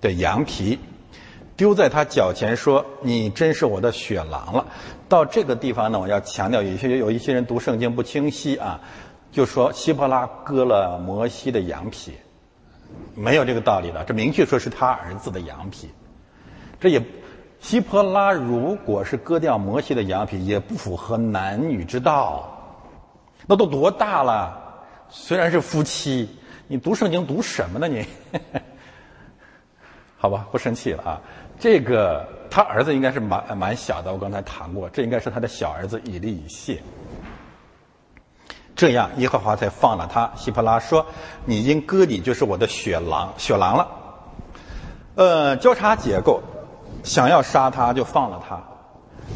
的羊皮，丢在他脚前，说：“你真是我的血狼了。”到这个地方呢，我要强调，有些有一些人读圣经不清晰啊，就说希伯拉割了摩西的羊皮，没有这个道理的。这明确说是他儿子的羊皮，这也希伯拉如果是割掉摩西的羊皮，也不符合男女之道。那都多大了？虽然是夫妻。你读圣经读什么呢？你，好吧，不生气了啊。这个他儿子应该是蛮蛮小的，我刚才谈过，这应该是他的小儿子以利以谢。这样耶和华才放了他。希伯拉说：“你因割礼就是我的血狼，血狼了。”呃，交叉结构，想要杀他就放了他，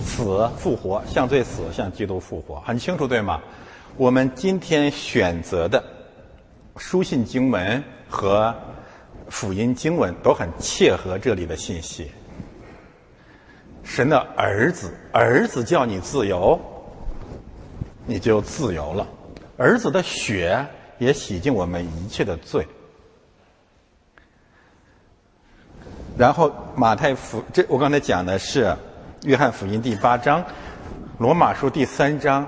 死复活，像罪死，像基督复活，很清楚对吗？我们今天选择的。书信经文和福音经文都很切合这里的信息。神的儿子，儿子叫你自由，你就自由了。儿子的血也洗净我们一切的罪。然后马太福，这我刚才讲的是约翰福音第八章，罗马书第三章。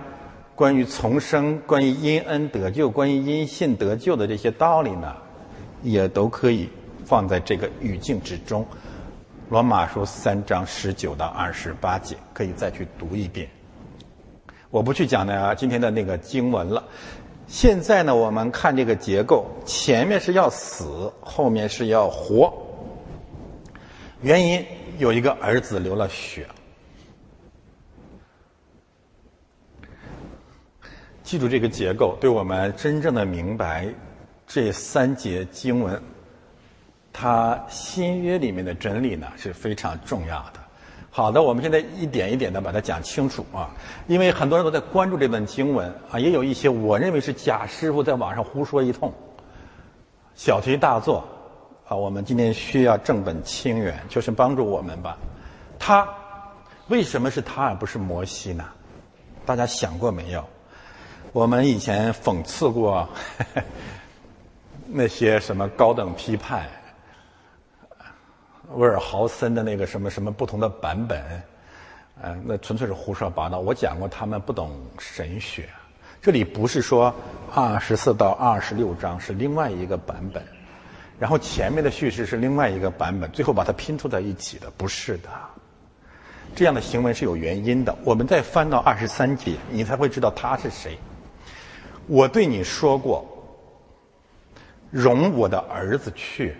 关于重生、关于因恩得救、关于因信得救的这些道理呢，也都可以放在这个语境之中。罗马书三章十九到二十八节，可以再去读一遍。我不去讲呢今天的那个经文了。现在呢，我们看这个结构，前面是要死，后面是要活。原因有一个儿子流了血。记住这个结构，对我们真正的明白这三节经文，它新约里面的真理呢是非常重要的。好的，我们现在一点一点的把它讲清楚啊，因为很多人都在关注这段经文啊，也有一些我认为是假师傅在网上胡说一通，小题大做啊。我们今天需要正本清源，就是帮助我们吧。他为什么是他而不是摩西呢？大家想过没有？我们以前讽刺过那些什么高等批判，威尔豪森的那个什么什么不同的版本，呃，那纯粹是胡说八道。我讲过，他们不懂神学。这里不是说二十四到二十六章是另外一个版本，然后前面的叙事是另外一个版本，最后把它拼凑在一起的，不是的。这样的行为是有原因的。我们再翻到二十三节，你才会知道他是谁。我对你说过，容我的儿子去，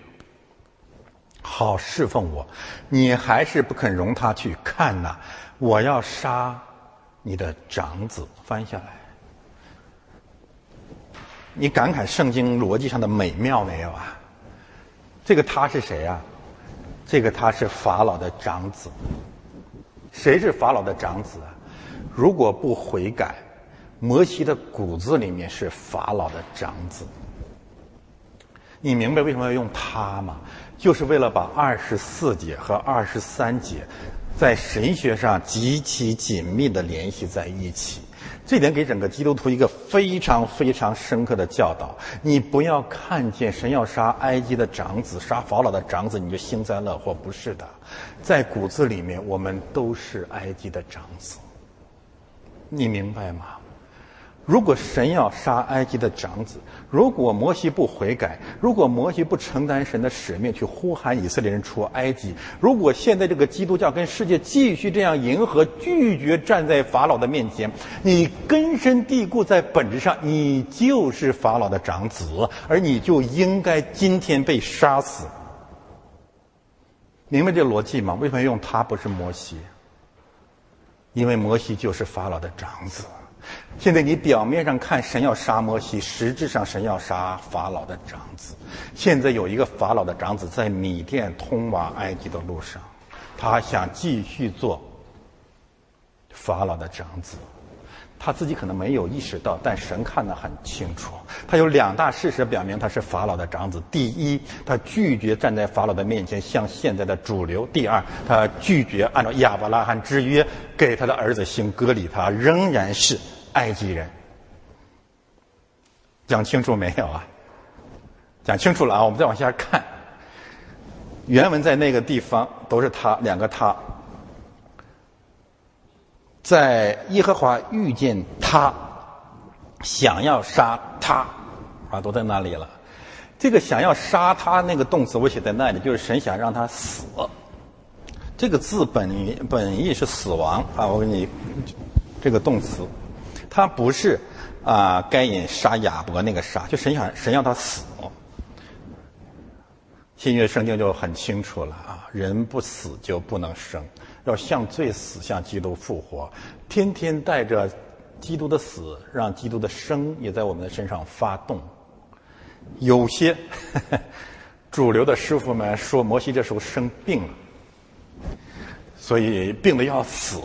好侍奉我，你还是不肯容他去。看呐，我要杀你的长子。翻下来。你感慨圣经逻辑上的美妙没有啊？这个他是谁啊？这个他是法老的长子。谁是法老的长子啊？如果不悔改，摩西的骨子里面是法老的长子。你明白为什么要用他吗？就是为了把二十四节和二十三节在神学上极其紧密的联系在一起。这点给整个基督徒一个非常非常深刻的教导：你不要看见神要杀埃及的长子、杀法老的长子，你就幸灾乐祸。不是的，在骨子里面，我们都是埃及的长子。你明白吗？如果神要杀埃及的长子，如果摩西不悔改，如果摩西不承担神的使命去呼喊以色列人出埃及，如果现在这个基督教跟世界继续这样迎合、拒绝站在法老的面前，你根深蒂固在本质上，你就是法老的长子，而你就应该今天被杀死。明白这逻辑吗？为什么用他不是摩西？因为摩西就是法老的长子。现在你表面上看神要杀摩西，实质上神要杀法老的长子。现在有一个法老的长子在米店通往埃及的路上，他想继续做法老的长子。他自己可能没有意识到，但神看得很清楚。他有两大事实表明他是法老的长子：第一，他拒绝站在法老的面前像现在的主流；第二，他拒绝按照亚伯拉罕之约给他的儿子行割礼，他仍然是。埃及人，讲清楚没有啊？讲清楚了啊！我们再往下看，原文在那个地方都是他两个他，在耶和华遇见他，想要杀他，啊，都在那里了。这个想要杀他那个动词我写在那里，就是神想让他死。这个字本本意是死亡啊！我给你这个动词。它不是啊，该隐杀亚伯那个杀，就神想神要他死。新约圣经就很清楚了啊，人不死就不能生，要向罪死，向基督复活，天天带着基督的死，让基督的生也在我们的身上发动。有些 主流的师傅们说，摩西这时候生病了，所以病的要死。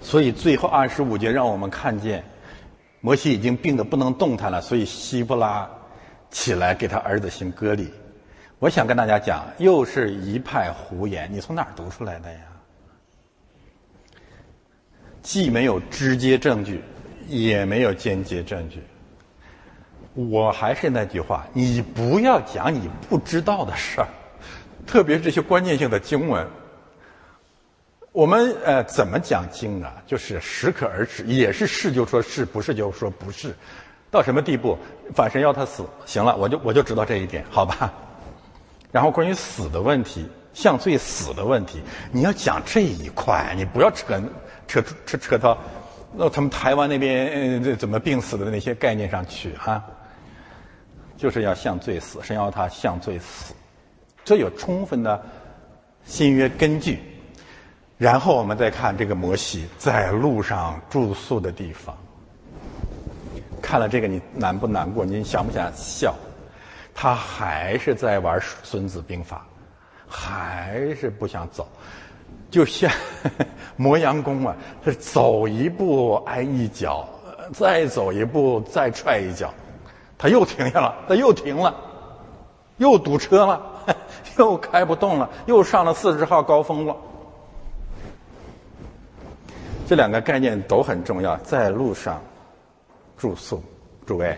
所以最后二十五节让我们看见，摩西已经病得不能动弹了，所以希伯拉起来给他儿子行割礼。我想跟大家讲，又是一派胡言，你从哪儿读出来的呀？既没有直接证据，也没有间接证据。我还是那句话，你不要讲你不知道的事儿，特别这些关键性的经文。我们呃怎么讲经啊？就是适可而止，也是是就说是不是就说不是，到什么地步？反神要他死，行了，我就我就知道这一点，好吧？然后关于死的问题，向罪死的问题，你要讲这一块，你不要扯扯扯扯到那他们台湾那边这怎么病死的那些概念上去啊？就是要向罪死，神要他向罪死，这有充分的新约根据。然后我们再看这个摩西在路上住宿的地方，看了这个你难不难过？你想不想笑？他还是在玩《孙子兵法》，还是不想走，就像 磨洋工啊，他走一步挨一脚，再走一步再踹一脚，他又停下了，他又停了，又堵车了，又开不动了，又上了四十号高峰了。这两个概念都很重要，在路上住宿，诸位，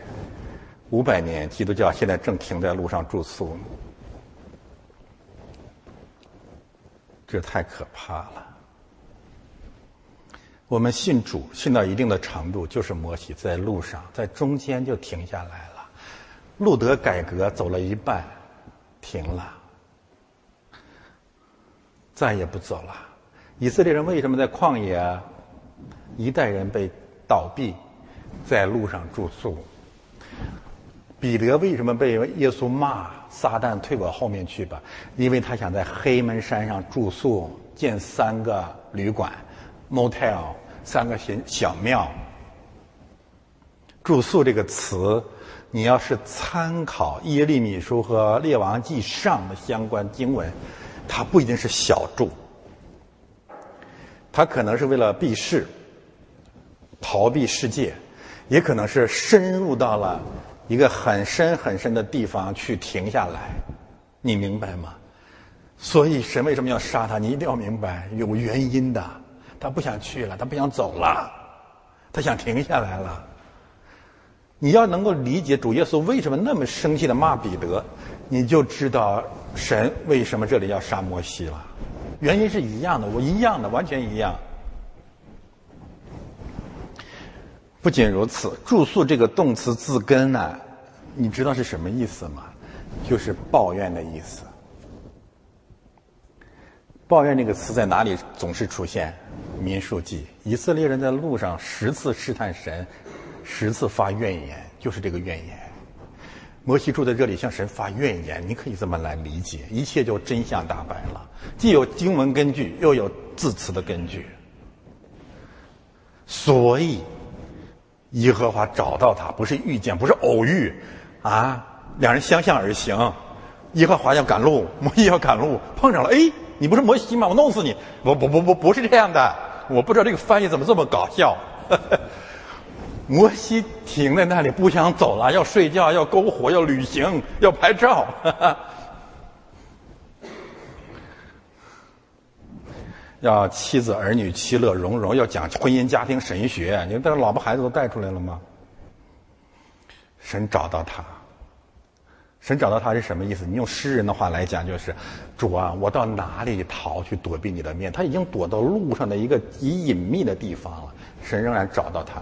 五百年基督教现在正停在路上住宿。这太可怕了。我们信主信到一定的程度，就是摩西在路上，在中间就停下来了。路德改革走了一半，停了，再也不走了。以色列人为什么在旷野？一代人被倒闭，在路上住宿。彼得为什么被耶稣骂？撒旦退我后面去吧，因为他想在黑门山上住宿，建三个旅馆，motel，三个小小庙。住宿这个词，你要是参考耶利米书和列王记上的相关经文，它不一定是小住，它可能是为了避世。逃避世界，也可能是深入到了一个很深很深的地方去停下来，你明白吗？所以神为什么要杀他？你一定要明白，有原因的。他不想去了，他不想走了，他想停下来了。你要能够理解主耶稣为什么那么生气的骂彼得，你就知道神为什么这里要杀摩西了。原因是一样的，我一样的，完全一样。不仅如此，住宿这个动词字根呢，你知道是什么意思吗？就是抱怨的意思。抱怨这个词在哪里总是出现？民数记，以色列人在路上十次试探神，十次发怨言，就是这个怨言。摩西住在这里向神发怨言，你可以这么来理解，一切就真相大白了，既有经文根据，又有字词的根据，所以。耶和华找到他，不是遇见，不是偶遇，啊，两人相向而行。耶和华要赶路，摩西要赶路，碰上了。哎，你不是摩西吗？我弄死你！不不不不，不是这样的。我不知道这个翻译怎么这么搞笑。摩西停在那里，不想走了，要睡觉，要篝火，要旅行，要拍照。要妻子儿女其乐融融，要讲婚姻家庭神学。你把老婆孩子都带出来了吗？神找到他，神找到他是什么意思？你用诗人的话来讲，就是主啊，我到哪里逃去躲避你的面？他已经躲到路上的一个极隐秘的地方了。神仍然找到他。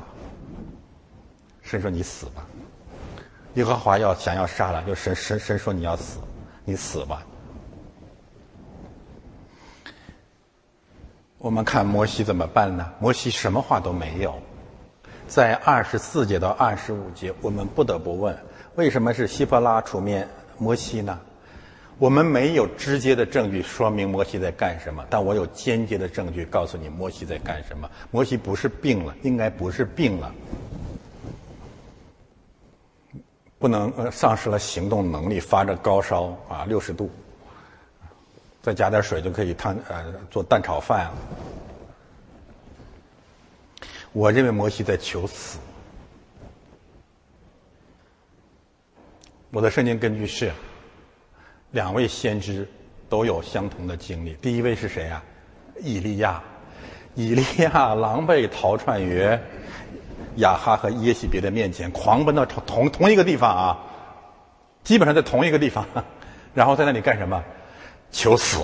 神说：“你死吧。”耶和华要想要杀了，就神神神说：“你要死，你死吧。”我们看摩西怎么办呢？摩西什么话都没有，在二十四节到二十五节，我们不得不问：为什么是希伯拉出面摩西呢？我们没有直接的证据说明摩西在干什么，但我有间接的证据告诉你摩西在干什么。摩西不是病了，应该不是病了，不能呃丧失了行动能力，发着高烧啊，六十度。再加点水就可以烫呃做蛋炒饭了。我认为摩西在求死。我的圣经根据是，两位先知都有相同的经历。第一位是谁啊？以利亚。以利亚狼狈逃窜于亚哈和耶喜别的面前，狂奔到同同一个地方啊，基本上在同一个地方，然后在那里干什么？求死，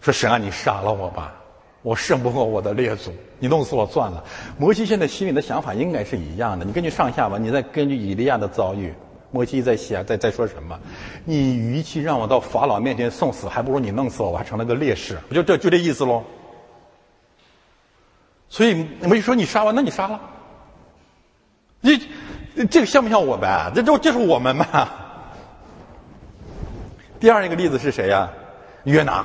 说神啊，你杀了我吧，我胜不过我的列祖，你弄死我算了。摩西现在心里的想法应该是一样的。你根据上下文，你再根据以利亚的遭遇，摩西在想，在在说什么？你与其让我到法老面前送死，还不如你弄死我，我还成了个烈士，不就这就这意思喽？所以摩西说你杀我，那你杀了，你这个像不像我们？这这这是我们嘛？第二一个例子是谁呀？约拿，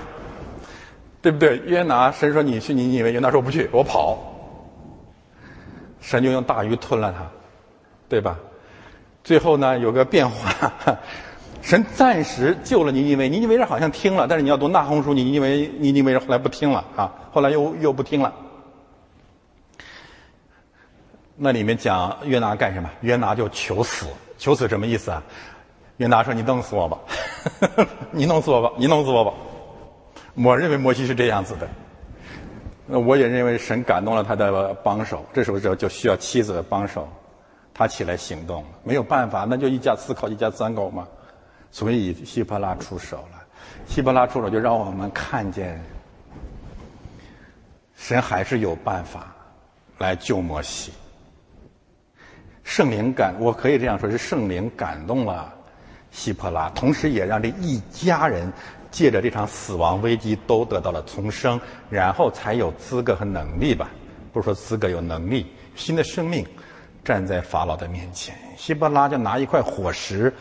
对不对？约拿，神说你去你以为，约拿说不去，我跑。神就用大鱼吞了他，对吧？最后呢，有个变化，神暂时救了尼尼微，尼尼微人好像听了，但是你要读那红书，尼尼微尼尼微人后来不听了啊，后来又又不听了。那里面讲约拿干什么？约拿就求死，求死什么意思啊？约拿说：“你弄死我吧，你弄死我吧，你弄死我吧。”我认为摩西是这样子的。那我也认为神感动了他的帮手，这时候就就需要妻子的帮手，他起来行动。没有办法，那就一家四口，一家三口嘛。所以希伯拉出手了，希伯拉出手就让我们看见神还是有办法来救摩西。圣灵感，我可以这样说，是圣灵感动了希伯拉，同时也让这一家人借着这场死亡危机都得到了重生，然后才有资格和能力吧，不是说资格有能力，新的生命站在法老的面前。希伯拉就拿一块火石，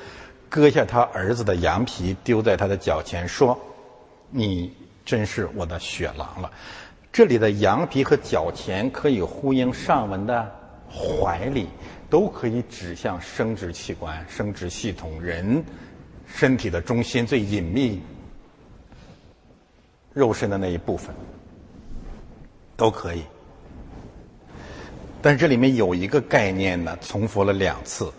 割下他儿子的羊皮，丢在他的脚前，说：“你真是我的血狼了。”这里的羊皮和脚前可以呼应上文的怀里。都可以指向生殖器官、生殖系统、人身体的中心最隐秘肉身的那一部分，都可以。但是这里面有一个概念呢，重复了两次。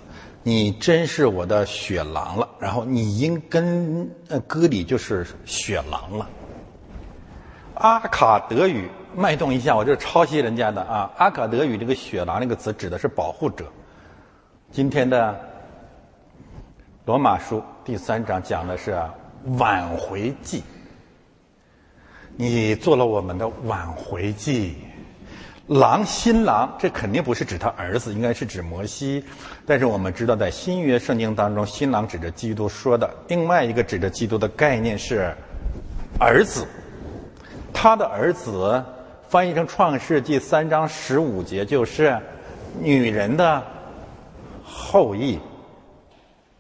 你真是我的雪狼了，然后你应跟呃歌里就是雪狼了。阿卡德语脉动一下，我就抄袭人家的啊。阿卡德语这个雪狼这个词指的是保护者。今天的罗马书第三章讲的是挽回祭，你做了我们的挽回祭，狼新郎，这肯定不是指他儿子，应该是指摩西。但是我们知道，在新约圣经当中，新郎指着基督说的，另外一个指着基督的概念是儿子，他的儿子翻译成创世纪三章十五节就是女人的。后裔，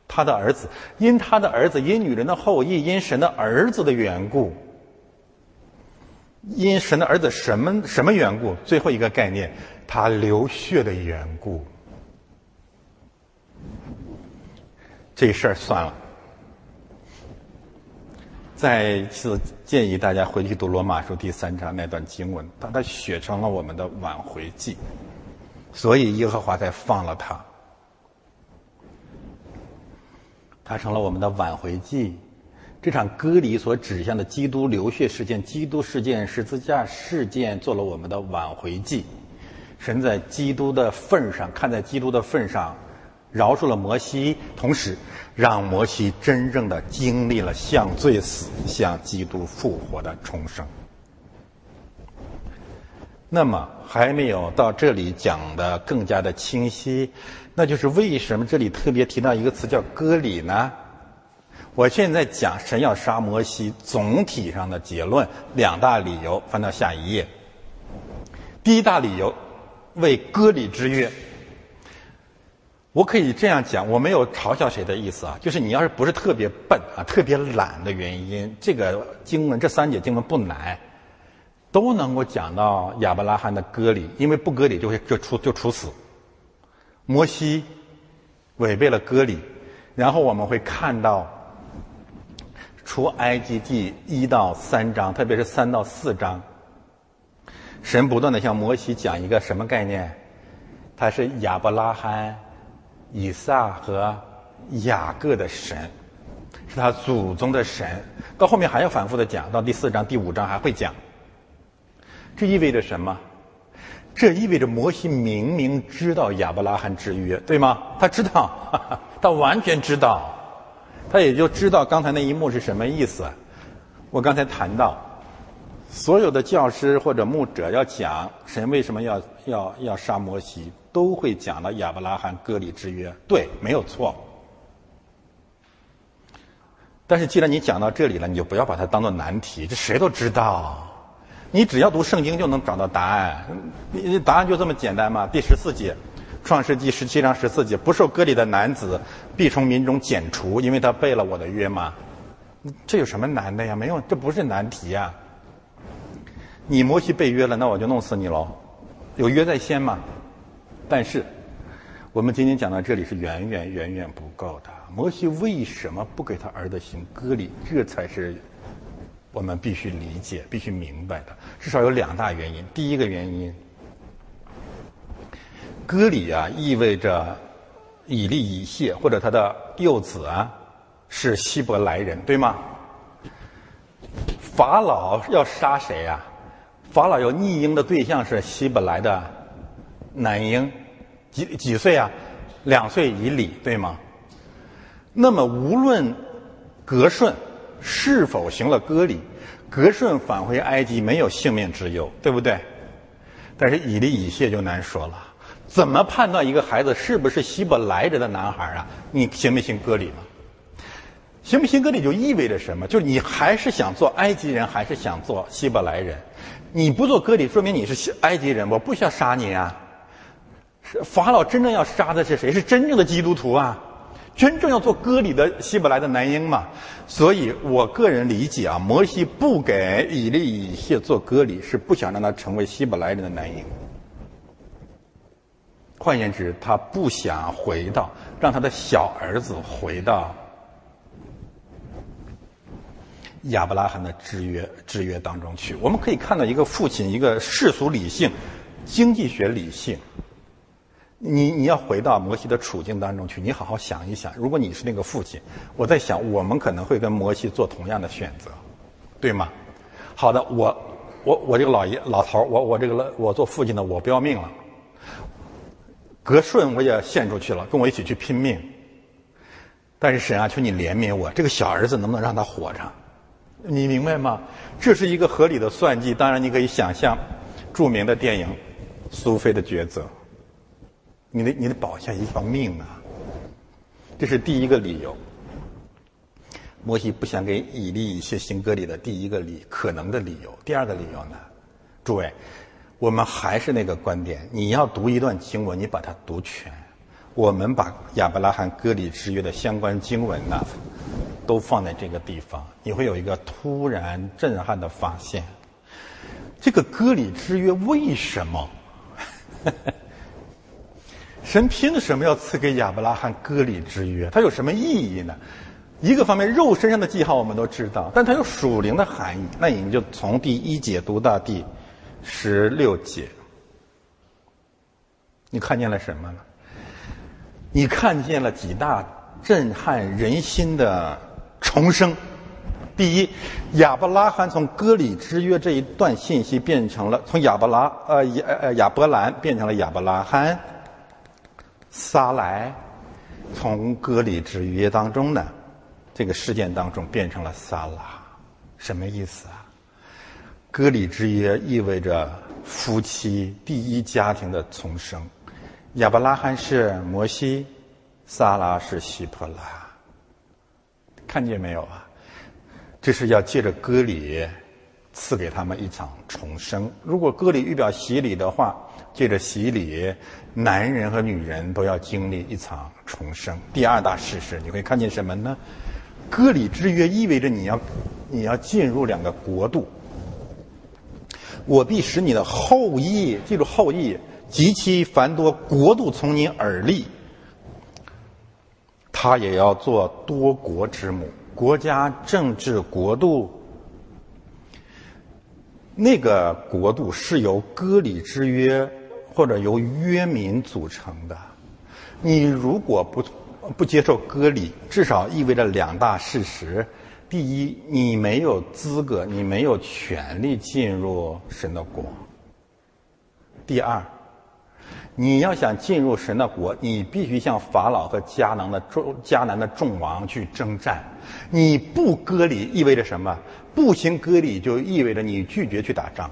他的儿子，因他的儿子，因女人的后裔，因神的儿子的缘故，因神的儿子什么什么缘故？最后一个概念，他流血的缘故。这事儿算了。再次建议大家回去读罗马书第三章那段经文，他的血成了我们的挽回祭，所以耶和华才放了他。它成了我们的挽回祭。这场割礼所指向的基督流血事件、基督事件、十字架事件，做了我们的挽回祭。神在基督的份上，看在基督的份上，饶恕了摩西，同时让摩西真正的经历了向罪死、向基督复活的重生。那么还没有到这里讲的更加的清晰。那就是为什么这里特别提到一个词叫割礼呢？我现在讲神要杀摩西总体上的结论，两大理由，翻到下一页。第一大理由为割礼之约。我可以这样讲，我没有嘲笑谁的意思啊，就是你要是不是特别笨啊、特别懒的原因，这个经文这三节经文不难，都能够讲到亚伯拉罕的割礼，因为不割礼就会就处就处死。摩西违背了割礼，然后我们会看到出埃及记一到三章，特别是三到四章，神不断的向摩西讲一个什么概念？他是亚伯拉罕、以撒和雅各的神，是他祖宗的神。到后面还要反复的讲，到第四章、第五章还会讲。这意味着什么？这意味着摩西明明知道亚伯拉罕之约，对吗？他知道，他完全知道，他也就知道刚才那一幕是什么意思。我刚才谈到，所有的教师或者牧者要讲神为什么要要要杀摩西，都会讲到亚伯拉罕割礼之约，对，没有错。但是既然你讲到这里了，你就不要把它当做难题，这谁都知道。你只要读圣经就能找到答案，答案就这么简单吗？第十四节，创世纪十七章十四节，不受割礼的男子必从民中剪除，因为他背了我的约吗？这有什么难的呀？没有，这不是难题呀。你摩西背约了，那我就弄死你喽，有约在先嘛。但是我们今天讲到这里是远远远远不够的。摩西为什么不给他儿子行割礼？这才是。我们必须理解，必须明白的，至少有两大原因。第一个原因，割礼啊，意味着以利以谢或者他的幼子啊是希伯来人，对吗？法老要杀谁啊？法老要逆婴的对象是希伯来的男婴，几几岁啊？两岁以里，对吗？那么无论格顺。是否行了割礼，格顺返回埃及没有性命之忧，对不对？但是以利以谢就难说了，怎么判断一个孩子是不是希伯来人的男孩啊？你行不行割礼吗？行不行割礼就意味着什么？就是你还是想做埃及人，还是想做希伯来人？你不做割礼，说明你是埃及人，我不需要杀你啊。法老真正要杀的是谁？是真正的基督徒啊，真正要做割礼的希伯来的男婴嘛。所以我个人理解啊，摩西不给以利以谢做割礼，是不想让他成为希伯来人的男婴。换言之，他不想回到让他的小儿子回到亚伯拉罕的制约制约当中去。我们可以看到一个父亲，一个世俗理性、经济学理性。你你要回到摩西的处境当中去，你好好想一想，如果你是那个父亲，我在想，我们可能会跟摩西做同样的选择，对吗？好的，我我我这个老爷老头我我这个我做父亲的，我不要命了，格顺我也献出去了，跟我一起去拼命。但是神啊，求你怜悯我，这个小儿子能不能让他活着？你明白吗？这是一个合理的算计。当然，你可以想象著名的电影《苏菲的抉择》。你得你得保下一条命啊！这是第一个理由。摩西不想给以利一些行割礼的第一个理可能的理由。第二个理由呢？诸位，我们还是那个观点：你要读一段经文，你把它读全。我们把亚伯拉罕割礼之约的相关经文呢，都放在这个地方，你会有一个突然震撼的发现：这个割礼之约为什么？神凭什么要赐给亚伯拉罕割礼之约？它有什么意义呢？一个方面，肉身上的记号我们都知道，但它有属灵的含义。那你就从第一节读到第十六节，你看见了什么呢？你看见了几大震撼人心的重生。第一，亚伯拉罕从割礼之约这一段信息变成了从亚伯拉呃亚呃亚伯兰变成了亚伯拉罕。撒来从割礼之约当中呢，这个事件当中变成了撒拉，什么意思啊？割礼之约意味着夫妻第一家庭的重生。亚伯拉罕是摩西，撒拉是希伯拉，看见没有啊？这是要借着割礼赐给他们一场重生。如果割礼预表洗礼的话。借着洗礼，男人和女人都要经历一场重生。第二大事实，你会看见什么呢？割礼之约意味着你要，你要进入两个国度。我必使你的后裔，记住后裔极其繁多，国度从你而立。他也要做多国之母，国家政治国度。那个国度是由割礼之约。或者由约民组成的，你如果不不接受割礼，至少意味着两大事实：第一，你没有资格，你没有权利进入神的国；第二，你要想进入神的国，你必须向法老和迦南的众迦南的众王去征战。你不割礼意味着什么？不行割礼就意味着你拒绝去打仗。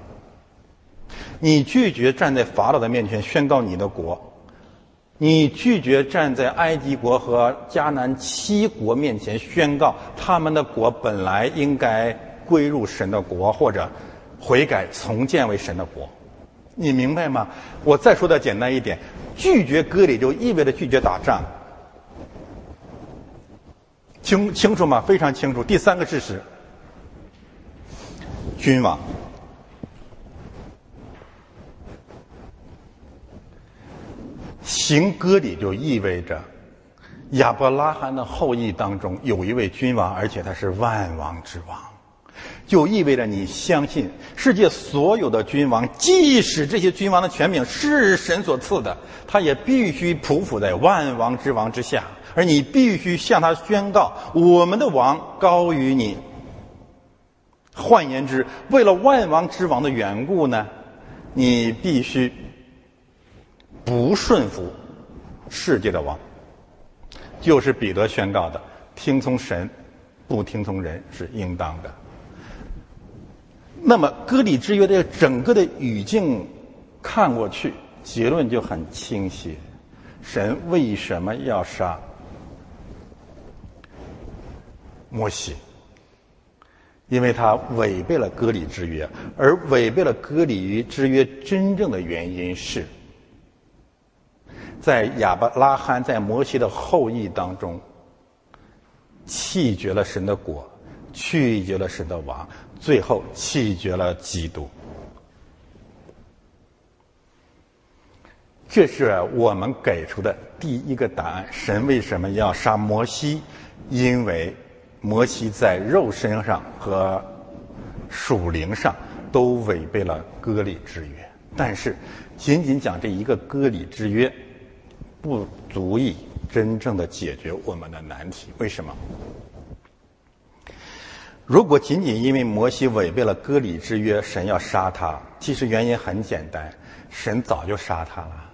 你拒绝站在法老的面前宣告你的国，你拒绝站在埃及国和迦南七国面前宣告他们的国本来应该归入神的国，或者悔改重建为神的国，你明白吗？我再说的简单一点，拒绝割礼就意味着拒绝打仗，清清楚吗？非常清楚。第三个事实，君王。行割礼就意味着，亚伯拉罕的后裔当中有一位君王，而且他是万王之王，就意味着你相信世界所有的君王，即使这些君王的权柄是神所赐的，他也必须匍匐在万王之王之下，而你必须向他宣告：我们的王高于你。换言之，为了万王之王的缘故呢，你必须。不顺服世界的王，就是彼得宣告的：听从神，不听从人是应当的。那么割礼之约的整个的语境看过去，结论就很清晰：神为什么要杀摩西？因为他违背了割礼之约，而违背了割礼之约真正的原因是，在亚伯拉罕在摩西的后裔当中，弃绝了神的果，拒绝了神的王，最后弃绝了基督。这是我们给出的第一个答案：神为什么要杀摩西？因为。摩西在肉身上和属灵上都违背了割礼之约，但是仅仅讲这一个割礼之约，不足以真正的解决我们的难题。为什么？如果仅仅因为摩西违背了割礼之约，神要杀他，其实原因很简单，神早就杀他了，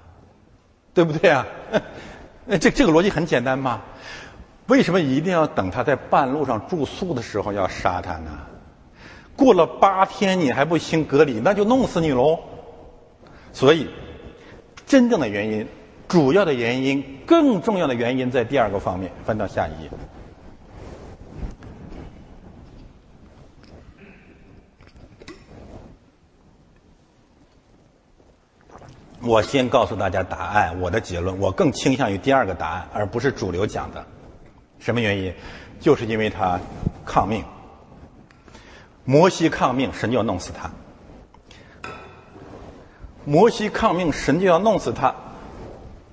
对不对啊？这这个逻辑很简单吗？为什么一定要等他在半路上住宿的时候要杀他呢？过了八天你还不行隔离，那就弄死你喽！所以，真正的原因、主要的原因、更重要的原因在第二个方面。翻到下一页。我先告诉大家答案，我的结论，我更倾向于第二个答案，而不是主流讲的。什么原因？就是因为他抗命。摩西抗命，神就要弄死他。摩西抗命，神就要弄死他。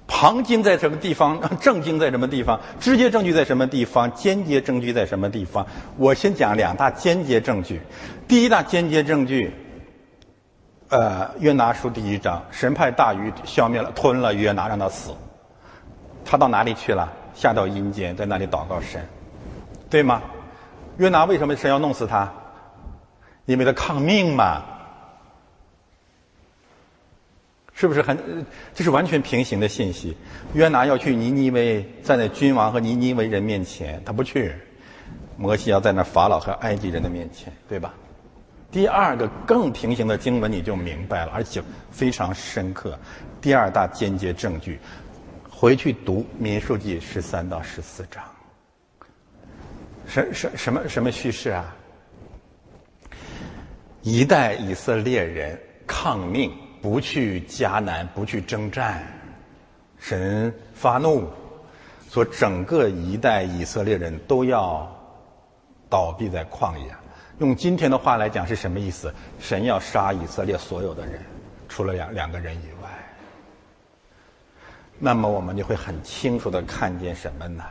旁经在什么地方？正经在什么地方？直接证据在什么地方？间接证据在什么地方？我先讲两大间接证据。第一大间接证据，呃，约拿书第一章，神派大鱼消灭了、吞了约拿，让他死。他到哪里去了？下到阴间，在那里祷告神，对吗？约拿为什么神要弄死他？因为他抗命嘛，是不是很？这是完全平行的信息。约拿要去尼尼微，站在君王和尼尼微人面前，他不去。摩西要在那法老和埃及人的面前，对吧？第二个更平行的经文你就明白了，而且非常深刻。第二大间接证据。回去读《民数记》十三到十四章，什什什么什么叙事啊？一代以色列人抗命，不去迦南，不去征战，神发怒，说整个一代以色列人都要倒闭在旷野。用今天的话来讲是什么意思？神要杀以色列所有的人，除了两两个人以外。那么我们就会很清楚的看见什么呢？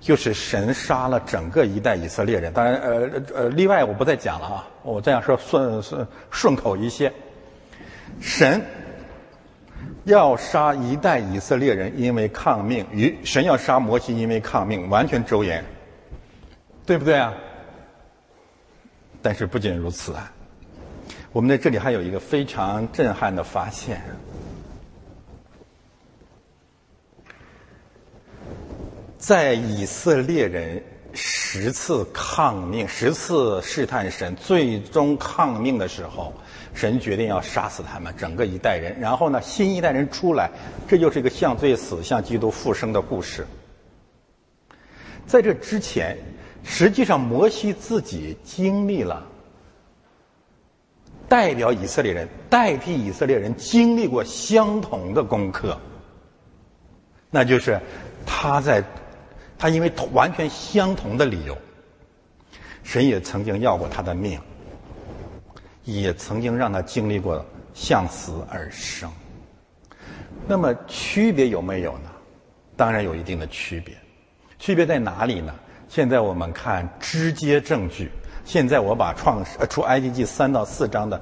就是神杀了整个一代以色列人。当然，呃呃，例外我不再讲了啊。我这样说顺顺顺口一些。神要杀一代以色列人，因为抗命；与神要杀摩西，因为抗命，完全周延，对不对啊？但是不仅如此啊，我们在这里还有一个非常震撼的发现。在以色列人十次抗命、十次试探神，最终抗命的时候，神决定要杀死他们整个一代人。然后呢，新一代人出来，这就是一个向罪死、向基督复生的故事。在这之前，实际上摩西自己经历了代表以色列人、代替以色列人经历过相同的功课，那就是他在。他因为完全相同的理由，神也曾经要过他的命，也曾经让他经历过向死而生。那么区别有没有呢？当然有一定的区别。区别在哪里呢？现在我们看直接证据。现在我把创呃出埃及记三到四章的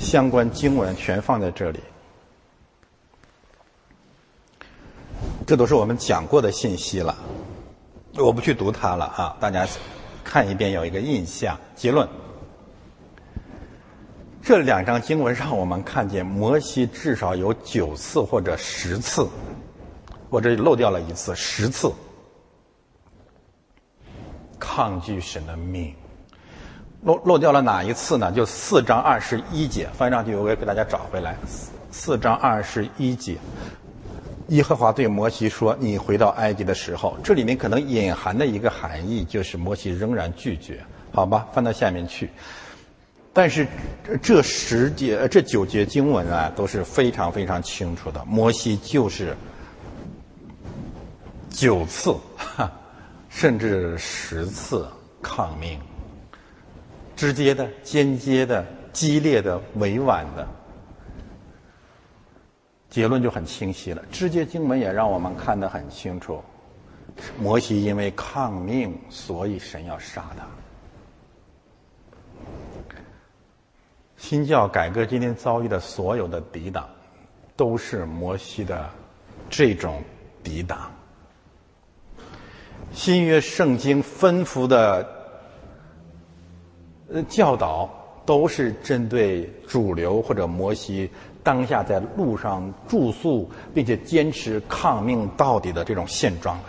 相关经文全放在这里。这都是我们讲过的信息了。我不去读它了啊！大家看一遍有一个印象。结论：这两章经文让我们看见摩西至少有九次或者十次，我这漏掉了一次，十次抗拒神的命。漏漏掉了哪一次呢？就四章二十一节，翻上去我也给大家找回来。四章二十一节，耶和华对摩西说：“你回到埃及的时候，这里面可能隐含的一个含义就是摩西仍然拒绝，好吧？翻到下面去。但是这十节、这九节经文啊，都是非常非常清楚的，摩西就是九次，甚至十次抗命，直接的、间接的。”激烈的、委婉的结论就很清晰了。直接经文也让我们看得很清楚：摩西因为抗命，所以神要杀他。新教改革今天遭遇的所有的抵挡，都是摩西的这种抵挡。新约圣经吩咐的呃教导。都是针对主流或者摩西当下在路上住宿并且坚持抗命到底的这种现状的。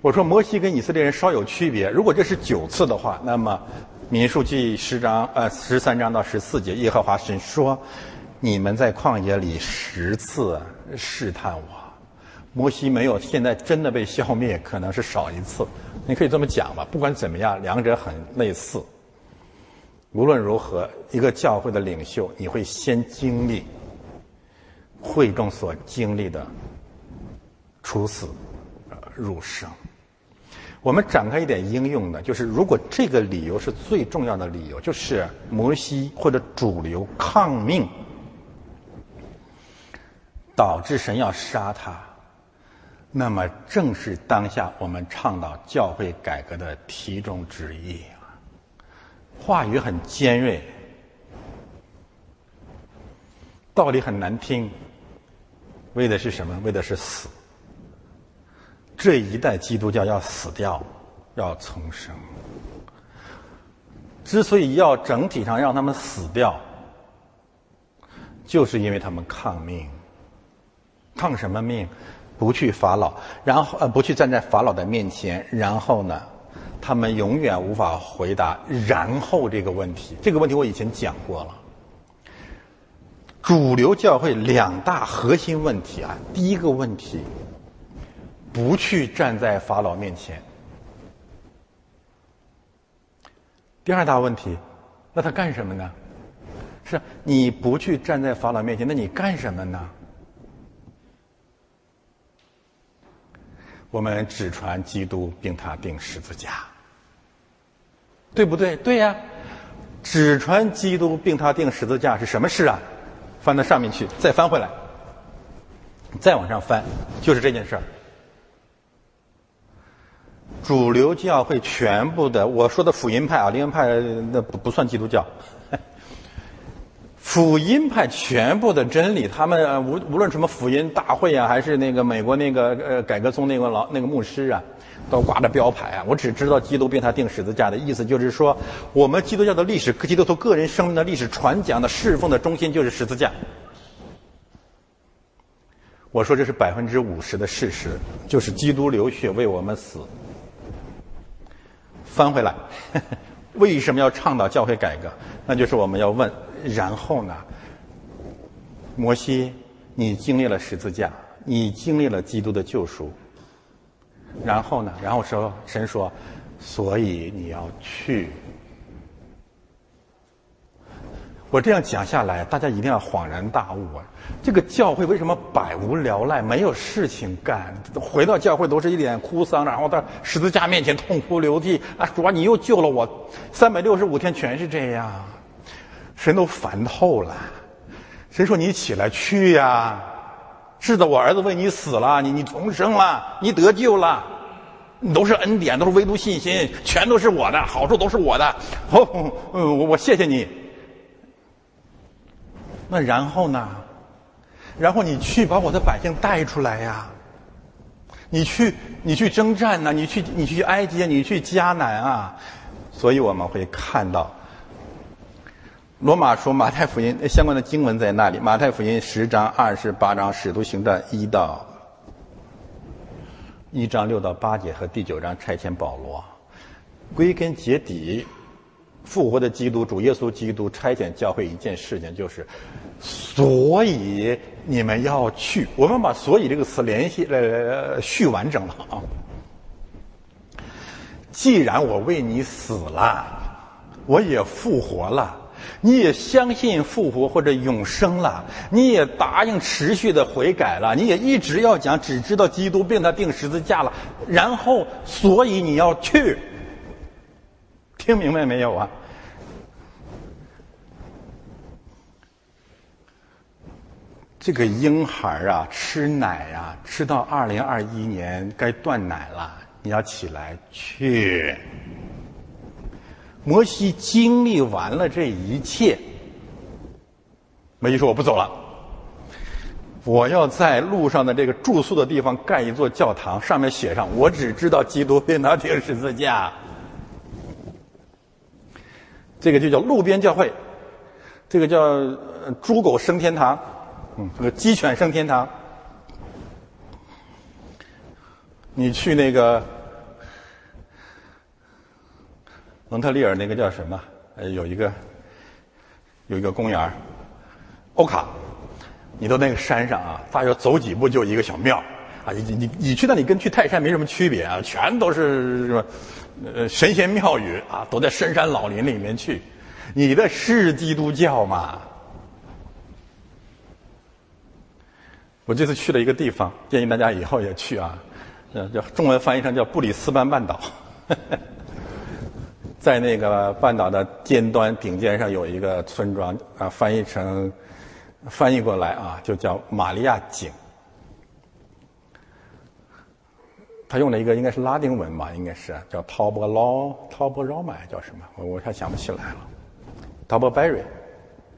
我说摩西跟以色列人稍有区别，如果这是九次的话，那么民数记十章呃十三章到十四节，耶和华神说：“你们在旷野里十次试探我。”摩西没有现在真的被消灭，可能是少一次，你可以这么讲吧。不管怎么样，两者很类似。无论如何，一个教会的领袖，你会先经历会众所经历的处死、呃入生。我们展开一点应用的，就是如果这个理由是最重要的理由，就是摩西或者主流抗命，导致神要杀他，那么正是当下我们倡导教会改革的题中之意。话语很尖锐，道理很难听，为的是什么？为的是死。这一代基督教要死掉，要重生。之所以要整体上让他们死掉，就是因为他们抗命。抗什么命？不去法老，然后呃，不去站在法老的面前，然后呢？他们永远无法回答“然后”这个问题。这个问题我以前讲过了。主流教会两大核心问题啊，第一个问题，不去站在法老面前；第二大问题，那他干什么呢？是你不去站在法老面前，那你干什么呢？我们只传基督，并他钉十字架。对不对？对呀，只传基督并他定十字架是什么事啊？翻到上面去，再翻回来，再往上翻，就是这件事儿。主流教会全部的，我说的福音派啊，灵恩派那不不算基督教。福音派全部的真理，他们无无论什么福音大会啊，还是那个美国那个呃改革宗那个老那个牧师啊。都挂着标牌啊！我只知道基督被他定十字架的意思，就是说，我们基督教的历史，基督徒个人生命的历史传讲的侍奉的中心就是十字架。我说这是百分之五十的事实，就是基督流血为我们死。翻回来，为什么要倡导教会改革？那就是我们要问：然后呢？摩西，你经历了十字架，你经历了基督的救赎。然后呢？然后说神说，所以你要去。我这样讲下来，大家一定要恍然大悟啊！这个教会为什么百无聊赖，没有事情干？回到教会都是一脸哭丧，然后在十字架面前痛哭流涕啊！主啊，你又救了我！三百六十五天全是这样，神都烦透了。谁说你起来去呀？是的，我儿子为你死了，你你重生了，你得救了，你都是恩典，都是唯独信心，全都是我的好处，都是我的。哦，嗯，我我谢谢你。那然后呢？然后你去把我的百姓带出来呀！你去，你去征战呐！你去，你去埃及，你去迦南啊！所以我们会看到。罗马书、马太福音相关的经文在那里？马太福音十章、二十八章、使徒行传一到一章六到八节和第九章差遣保罗。归根结底，复活的基督，主耶稣基督差遣教会一件事情，就是，所以你们要去。我们把“所以”这个词联系呃续完整了啊。既然我为你死了，我也复活了，你也相信复活或者永生了，你也答应持续的悔改了，你也一直要讲，只知道基督并他钉十字架了，然后，所以你要去。听明白没有啊？这个婴孩啊，吃奶啊，吃到二零二一年该断奶了，你要起来去。摩西经历完了这一切，摩西说：“我不走了，我要在路上的这个住宿的地方盖一座教堂，上面写上我只知道基督并他钉十字架。”这个就叫路边教会，这个叫猪狗升天堂。嗯，这个鸡犬升天堂。你去那个蒙特利尔那个叫什么？呃，有一个有一个公园欧卡。你到那个山上啊，大约走几步就一个小庙啊。你你你去那里跟去泰山没什么区别啊，全都是什么呃神仙庙宇啊，都在深山老林里面去。你的是基督教吗？我这次去了一个地方，建议大家以后也去啊。呃，叫中文翻译成叫布里斯班半岛，在那个半岛的尖端顶尖上有一个村庄啊，翻译成翻译过来啊，就叫玛利亚井。他用了一个应该是拉丁文吧，应该是叫 t a b l a t a b l a m a 叫什么？我我还想不起来了。t a b b e r r y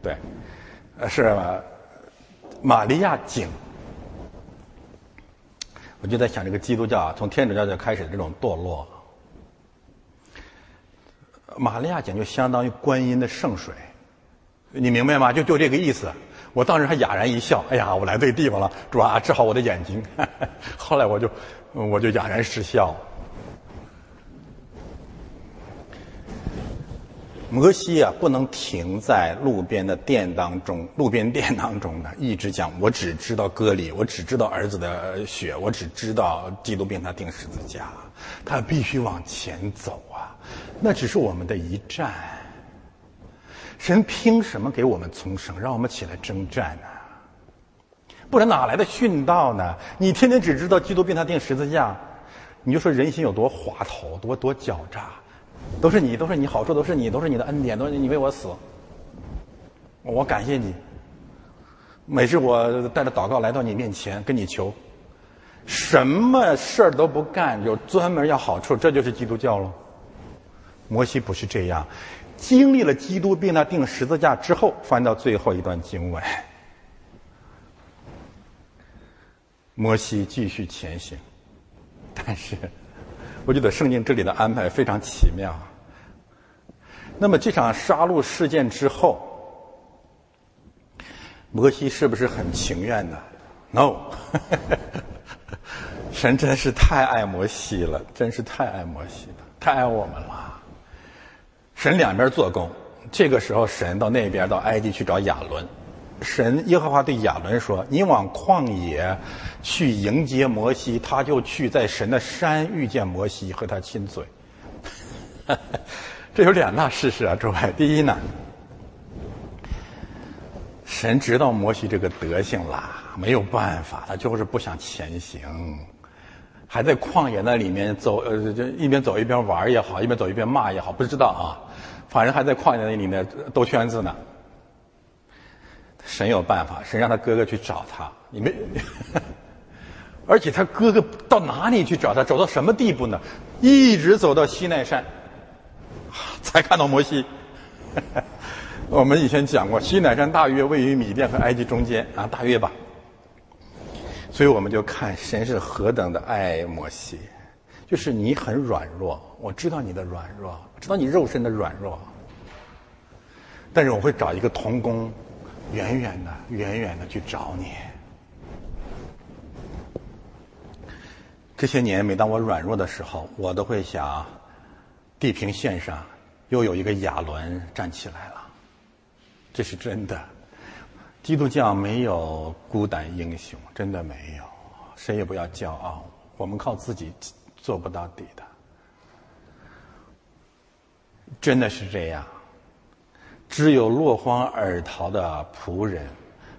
对，是玛利亚井。我就在想，这个基督教啊，从天主教就开始这种堕落。玛利亚井就相当于观音的圣水，你明白吗？就就这个意思。我当时还哑然一笑，哎呀，我来对地方了，主啊，治好我的眼睛。后来我就我就哑然失笑。摩西啊，不能停在路边的殿当中，路边殿当中呢，一直讲我只知道割礼，我只知道儿子的血，我只知道基督并他钉十字架，他必须往前走啊，那只是我们的一站。神凭什么给我们重生，让我们起来征战呢？不然哪来的殉道呢？你天天只知道基督并他钉十字架，你就说人心有多滑头，多多狡诈。都是你，都是你，好处都是你，都是你的恩典，都是你为我死，我感谢你。每次我带着祷告来到你面前，跟你求，什么事儿都不干，就专门要好处，这就是基督教了。摩西不是这样，经历了基督并他钉十字架之后，翻到最后一段经文，摩西继续前行，但是。我觉得圣经这里的安排非常奇妙。那么这场杀戮事件之后，摩西是不是很情愿呢？No，神真是太爱摩西了，真是太爱摩西了，太爱我们了。神两边做工，这个时候神到那边到埃及去找亚伦。神耶和华对亚伦说：“你往旷野去迎接摩西，他就去在神的山遇见摩西，和他亲嘴。这有两大事实啊，诸位。第一呢，神知道摩西这个德行啦，没有办法，他就是不想前行，还在旷野那里面走，呃，就一边走一边玩也好，一边走一边骂也好，不知道啊，反正还在旷野那里面兜圈子呢。”神有办法，神让他哥哥去找他。你没，而且他哥哥到哪里去找他？走到什么地步呢？一直走到西奈山，才看到摩西。我们以前讲过，西奈山大约位于米甸和埃及中间啊，大约吧。所以我们就看神是何等的爱摩西，就是你很软弱，我知道你的软弱，知道你肉身的软弱，但是我会找一个童工。远远的，远远的去找你。这些年，每当我软弱的时候，我都会想，地平线上又有一个亚伦站起来了。这是真的。基督教没有孤胆英雄，真的没有。谁也不要骄傲，我们靠自己做不到底的。真的是这样。只有落荒而逃的仆人，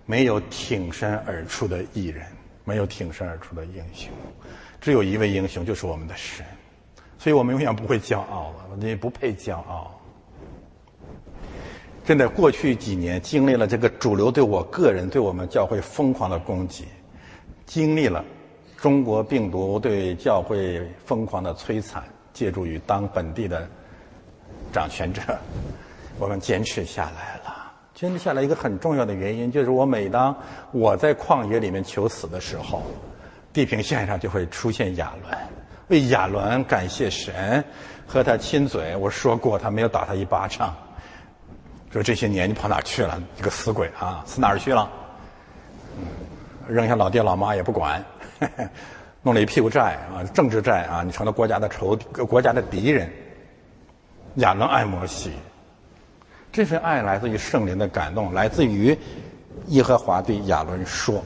没有挺身而出的艺人，没有挺身而出的英雄。只有一位英雄，就是我们的神。所以我们永远不会骄傲了，你不配骄傲。真的，过去几年经历了这个主流对我个人、对我们教会疯狂的攻击，经历了中国病毒对教会疯狂的摧残，借助于当本地的掌权者，我们坚持下来了。坚持下来一个很重要的原因，就是我每当我在旷野里面求死的时候，地平线上就会出现亚伦。为亚伦感谢神，和他亲嘴。我说过，他没有打他一巴掌。说这些年你跑哪去了？你个死鬼啊，死哪去了？扔下老爹老妈也不管，弄了一屁股债啊，政治债啊，你成了国家的仇，国家的敌人。亚伦爱摩西，这份爱来自于圣灵的感动，来自于耶和华对亚伦说：“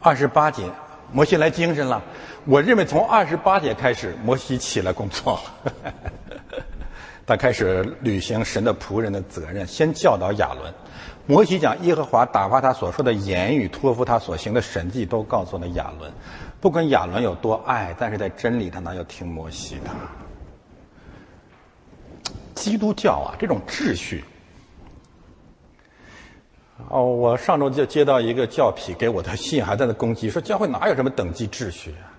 二十八节。”摩西来精神了，我认为从二十八节开始，摩西起来工作了，他开始履行神的仆人的责任，先教导亚伦。摩西讲耶和华打发他所说的言语，托付他所行的神迹，都告诉了亚伦。不管亚伦有多爱，但是在真理他哪有听摩西的？基督教啊，这种秩序。哦，我上周就接到一个教痞给我的信，还在那攻击，说教会哪有什么等级秩序啊？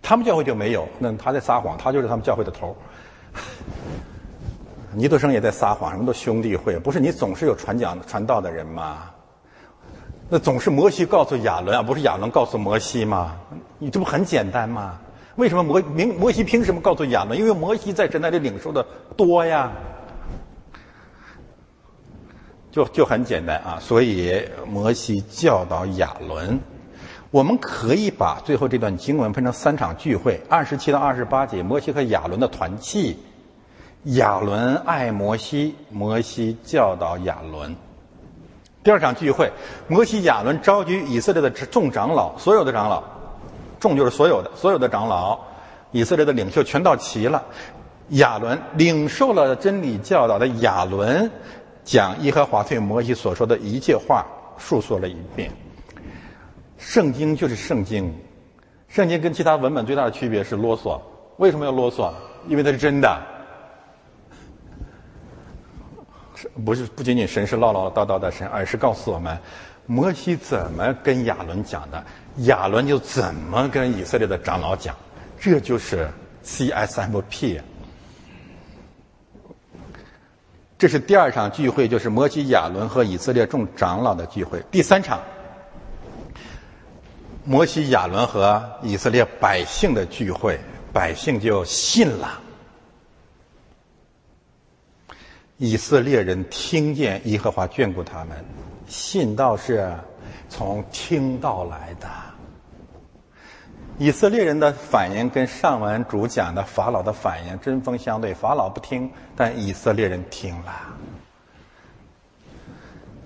他们教会就没有，那他在撒谎，他就是他们教会的头。尼德生也在撒谎，什么都兄弟会，不是你总是有传讲传道的人吗？那总是摩西告诉亚伦啊，不是亚伦告诉摩西吗？你这不很简单吗？为什么摩明摩西凭什么告诉亚伦？因为摩西在神那里领受的多呀。就就很简单啊，所以摩西教导亚伦，我们可以把最后这段经文分成三场聚会：二十七到二十八节，摩西和亚伦的团契；亚伦爱摩西，摩西教导亚伦。第二场聚会，摩西亚伦召集以色列的众长老，所有的长老，众就是所有的所有的长老，以色列的领袖全到齐了。亚伦领受了真理教导的亚伦。讲耶和华对摩西所说的一切话，述说了一遍。圣经就是圣经，圣经跟其他文本最大的区别是啰嗦。为什么要啰嗦？因为它是真的，不是不仅仅神是唠唠叨叨的神，而是告诉我们，摩西怎么跟亚伦讲的，亚伦就怎么跟以色列的长老讲，这就是 CSMP。这是第二场聚会，就是摩西、亚伦和以色列众长老的聚会。第三场，摩西、亚伦和以色列百姓的聚会，百姓就信了。以色列人听见耶和华眷顾他们，信道是从听到来的。以色列人的反应跟上文主讲的法老的反应针锋相对，法老不听，但以色列人听了。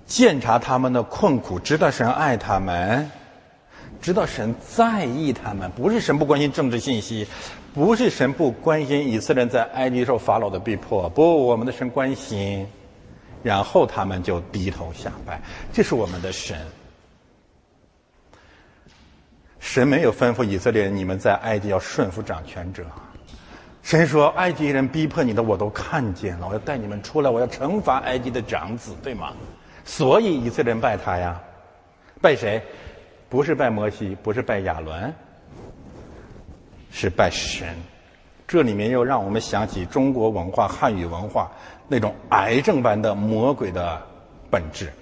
鉴察他们的困苦，知道神爱他们，知道神在意他们，不是神不关心政治信息，不是神不关心以色列人在埃及受法老的逼迫，不，我们的神关心，然后他们就低头下拜，这是我们的神。神没有吩咐以色列人，你们在埃及要顺服掌权者。神说，埃及人逼迫你的，我都看见了，我要带你们出来，我要惩罚埃及的长子，对吗？所以以色列人拜他呀，拜谁？不是拜摩西，不是拜亚伦，是拜神。这里面又让我们想起中国文化、汉语文化那种癌症般的魔鬼的本质。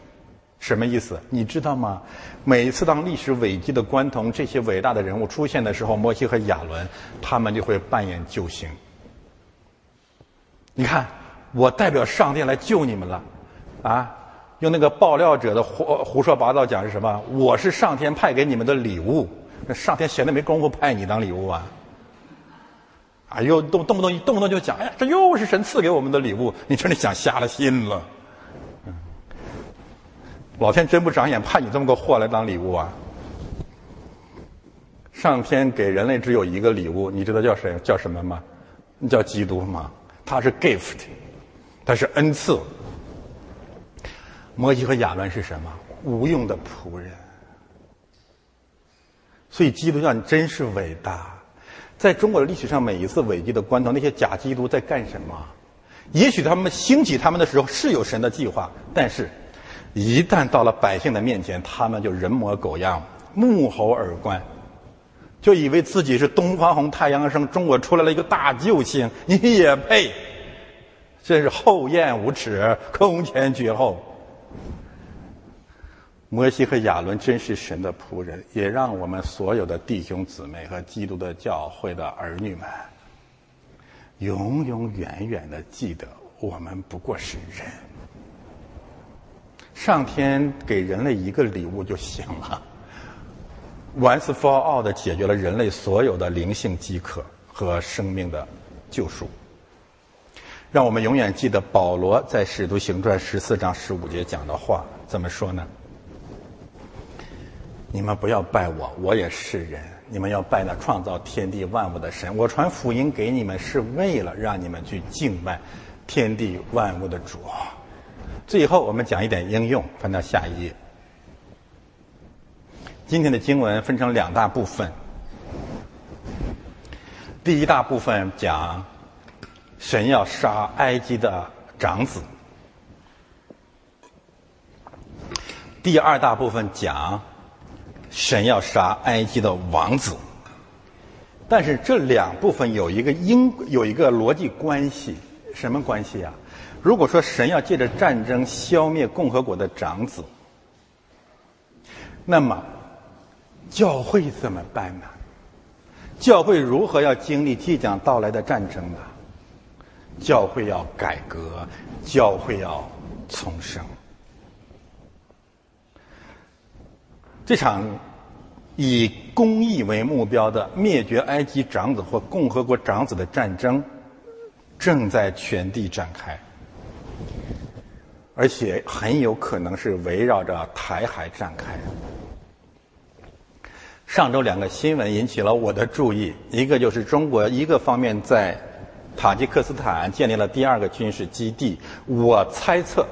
什么意思？你知道吗？每一次当历史危机的关头，这些伟大的人物出现的时候，摩西和亚伦他们就会扮演救星。你看，我代表上帝来救你们了，啊！用那个爆料者的胡胡说八道讲是什么？我是上天派给你们的礼物，那上天闲的没工夫派你当礼物啊？啊，又动动不动一动不动就讲，哎呀，这又是神赐给我们的礼物，你真的想瞎了心了。老天真不长眼，派你这么个货来当礼物啊！上天给人类只有一个礼物，你知道叫谁？叫什么吗？你叫基督吗？他是 gift，他是恩赐。摩西和亚伦是什么？无用的仆人。所以基督教你真是伟大。在中国的历史上，每一次危机的关头，那些假基督在干什么？也许他们兴起他们的时候是有神的计划，但是，一旦到了百姓的面前，他们就人模狗样、目猴耳观，就以为自己是东方红、太阳升，中国出来了一个大救星，你也配？真是厚颜无耻、空前绝后。摩西和亚伦真是神的仆人，也让我们所有的弟兄姊妹和基督的教会的儿女们，永永远远的记得，我们不过是人。上天给人类一个礼物就行了，once for all 的解决了人类所有的灵性饥渴和生命的救赎。让我们永远记得保罗在《使徒行传》十四章十五节讲的话，怎么说呢？你们不要拜我，我也是人。你们要拜那创造天地万物的神。我传福音给你们，是为了让你们去敬拜天地万物的主。最后，我们讲一点应用，翻到下一页。今天的经文分成两大部分。第一大部分讲神要杀埃及的长子。第二大部分讲。神要杀埃及的王子，但是这两部分有一个因有一个逻辑关系，什么关系啊？如果说神要借着战争消灭共和国的长子，那么教会怎么办呢？教会如何要经历即将到来的战争呢？教会要改革，教会要重生。这场以公益为目标的灭绝埃及长子或共和国长子的战争，正在全地展开，而且很有可能是围绕着台海展开。上周两个新闻引起了我的注意，一个就是中国一个方面在塔吉克斯坦建立了第二个军事基地，我猜测。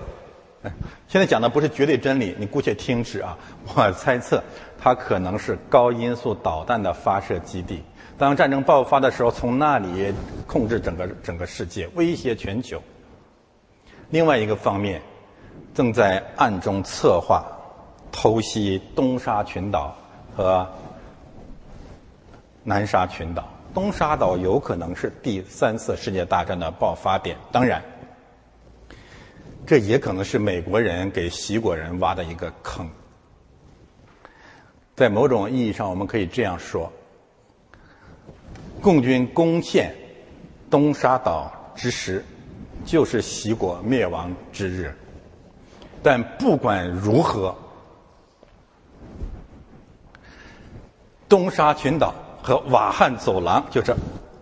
现在讲的不是绝对真理，你姑且听之啊。我猜测，它可能是高音速导弹的发射基地。当战争爆发的时候，从那里控制整个整个世界，威胁全球。另外一个方面，正在暗中策划偷袭东沙群岛和南沙群岛。东沙岛有可能是第三次世界大战的爆发点。当然。这也可能是美国人给西国人挖的一个坑。在某种意义上，我们可以这样说：共军攻陷东沙岛之时，就是西国灭亡之日。但不管如何，东沙群岛和瓦罕走廊，就是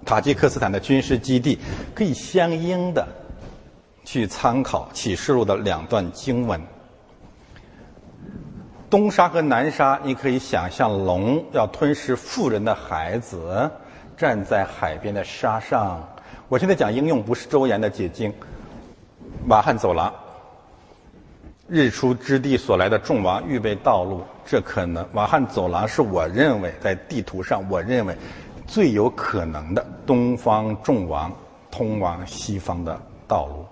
塔吉克斯坦的军事基地，可以相应的。去参考启示录的两段经文。东沙和南沙，你可以想象龙要吞噬富人的孩子，站在海边的沙上。我现在讲应用，不是周延的解经。瓦罕走廊，日出之地所来的众王预备道路，这可能瓦罕走廊是我认为在地图上，我认为最有可能的东方众王通往西方的道路。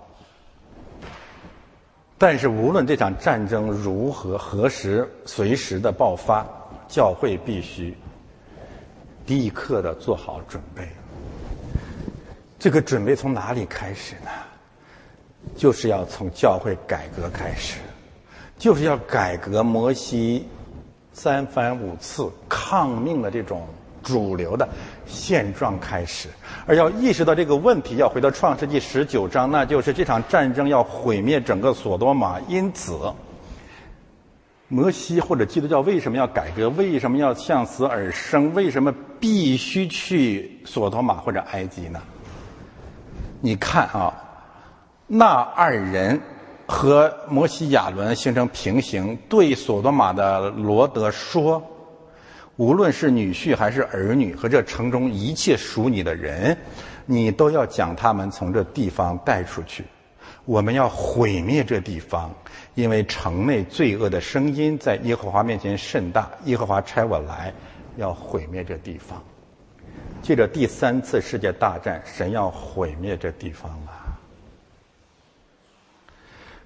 但是，无论这场战争如何、何时、随时的爆发，教会必须立刻的做好准备。这个准备从哪里开始呢？就是要从教会改革开始，就是要改革摩西三番五次抗命的这种主流的现状开始。而要意识到这个问题，要回到创世纪十九章，那就是这场战争要毁灭整个索多玛。因此，摩西或者基督教为什么要改革？为什么要向死而生？为什么必须去索托玛或者埃及呢？你看啊，那二人和摩西亚伦形成平行，对索多玛的罗德说：“无论是女婿还是儿女和这城中一切属你的人，你都要将他们从这地方带出去。我们要毁灭这地方，因为城内罪恶的声音在耶和华面前甚大。耶和华差我来，要毁灭这地方。”记着第三次世界大战，神要毁灭这地方了。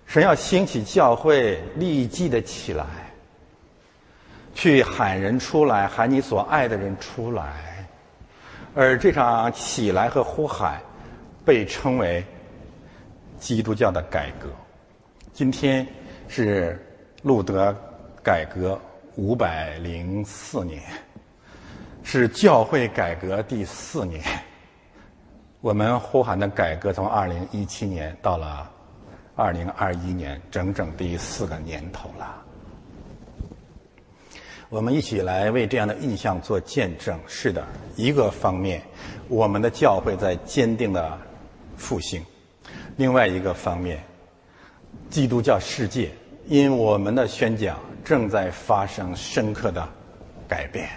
神要兴起教会，立即的起来，去喊人出来，喊你所爱的人出来。而这场起来和呼喊，被称为基督教的改革。今天是路德改革五百零四年。是教会改革第四年，我们呼喊的改革从二零一七年到了二零二一年，整整第四个年头了。我们一起来为这样的印象做见证。是的，一个方面，我们的教会在坚定的复兴；另外一个方面，基督教世界因我们的宣讲正在发生深刻的改变。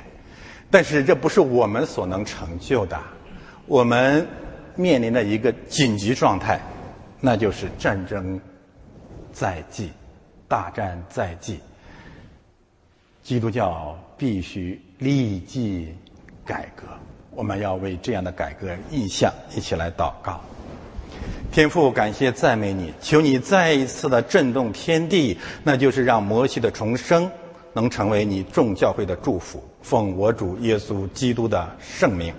但是这不是我们所能成就的，我们面临的一个紧急状态，那就是战争在即，大战在即，基督教必须立即改革。我们要为这样的改革意向一起来祷告。天父，感谢赞美你，求你再一次的震动天地，那就是让摩西的重生。能成为你众教会的祝福，奉我主耶稣基督的圣名。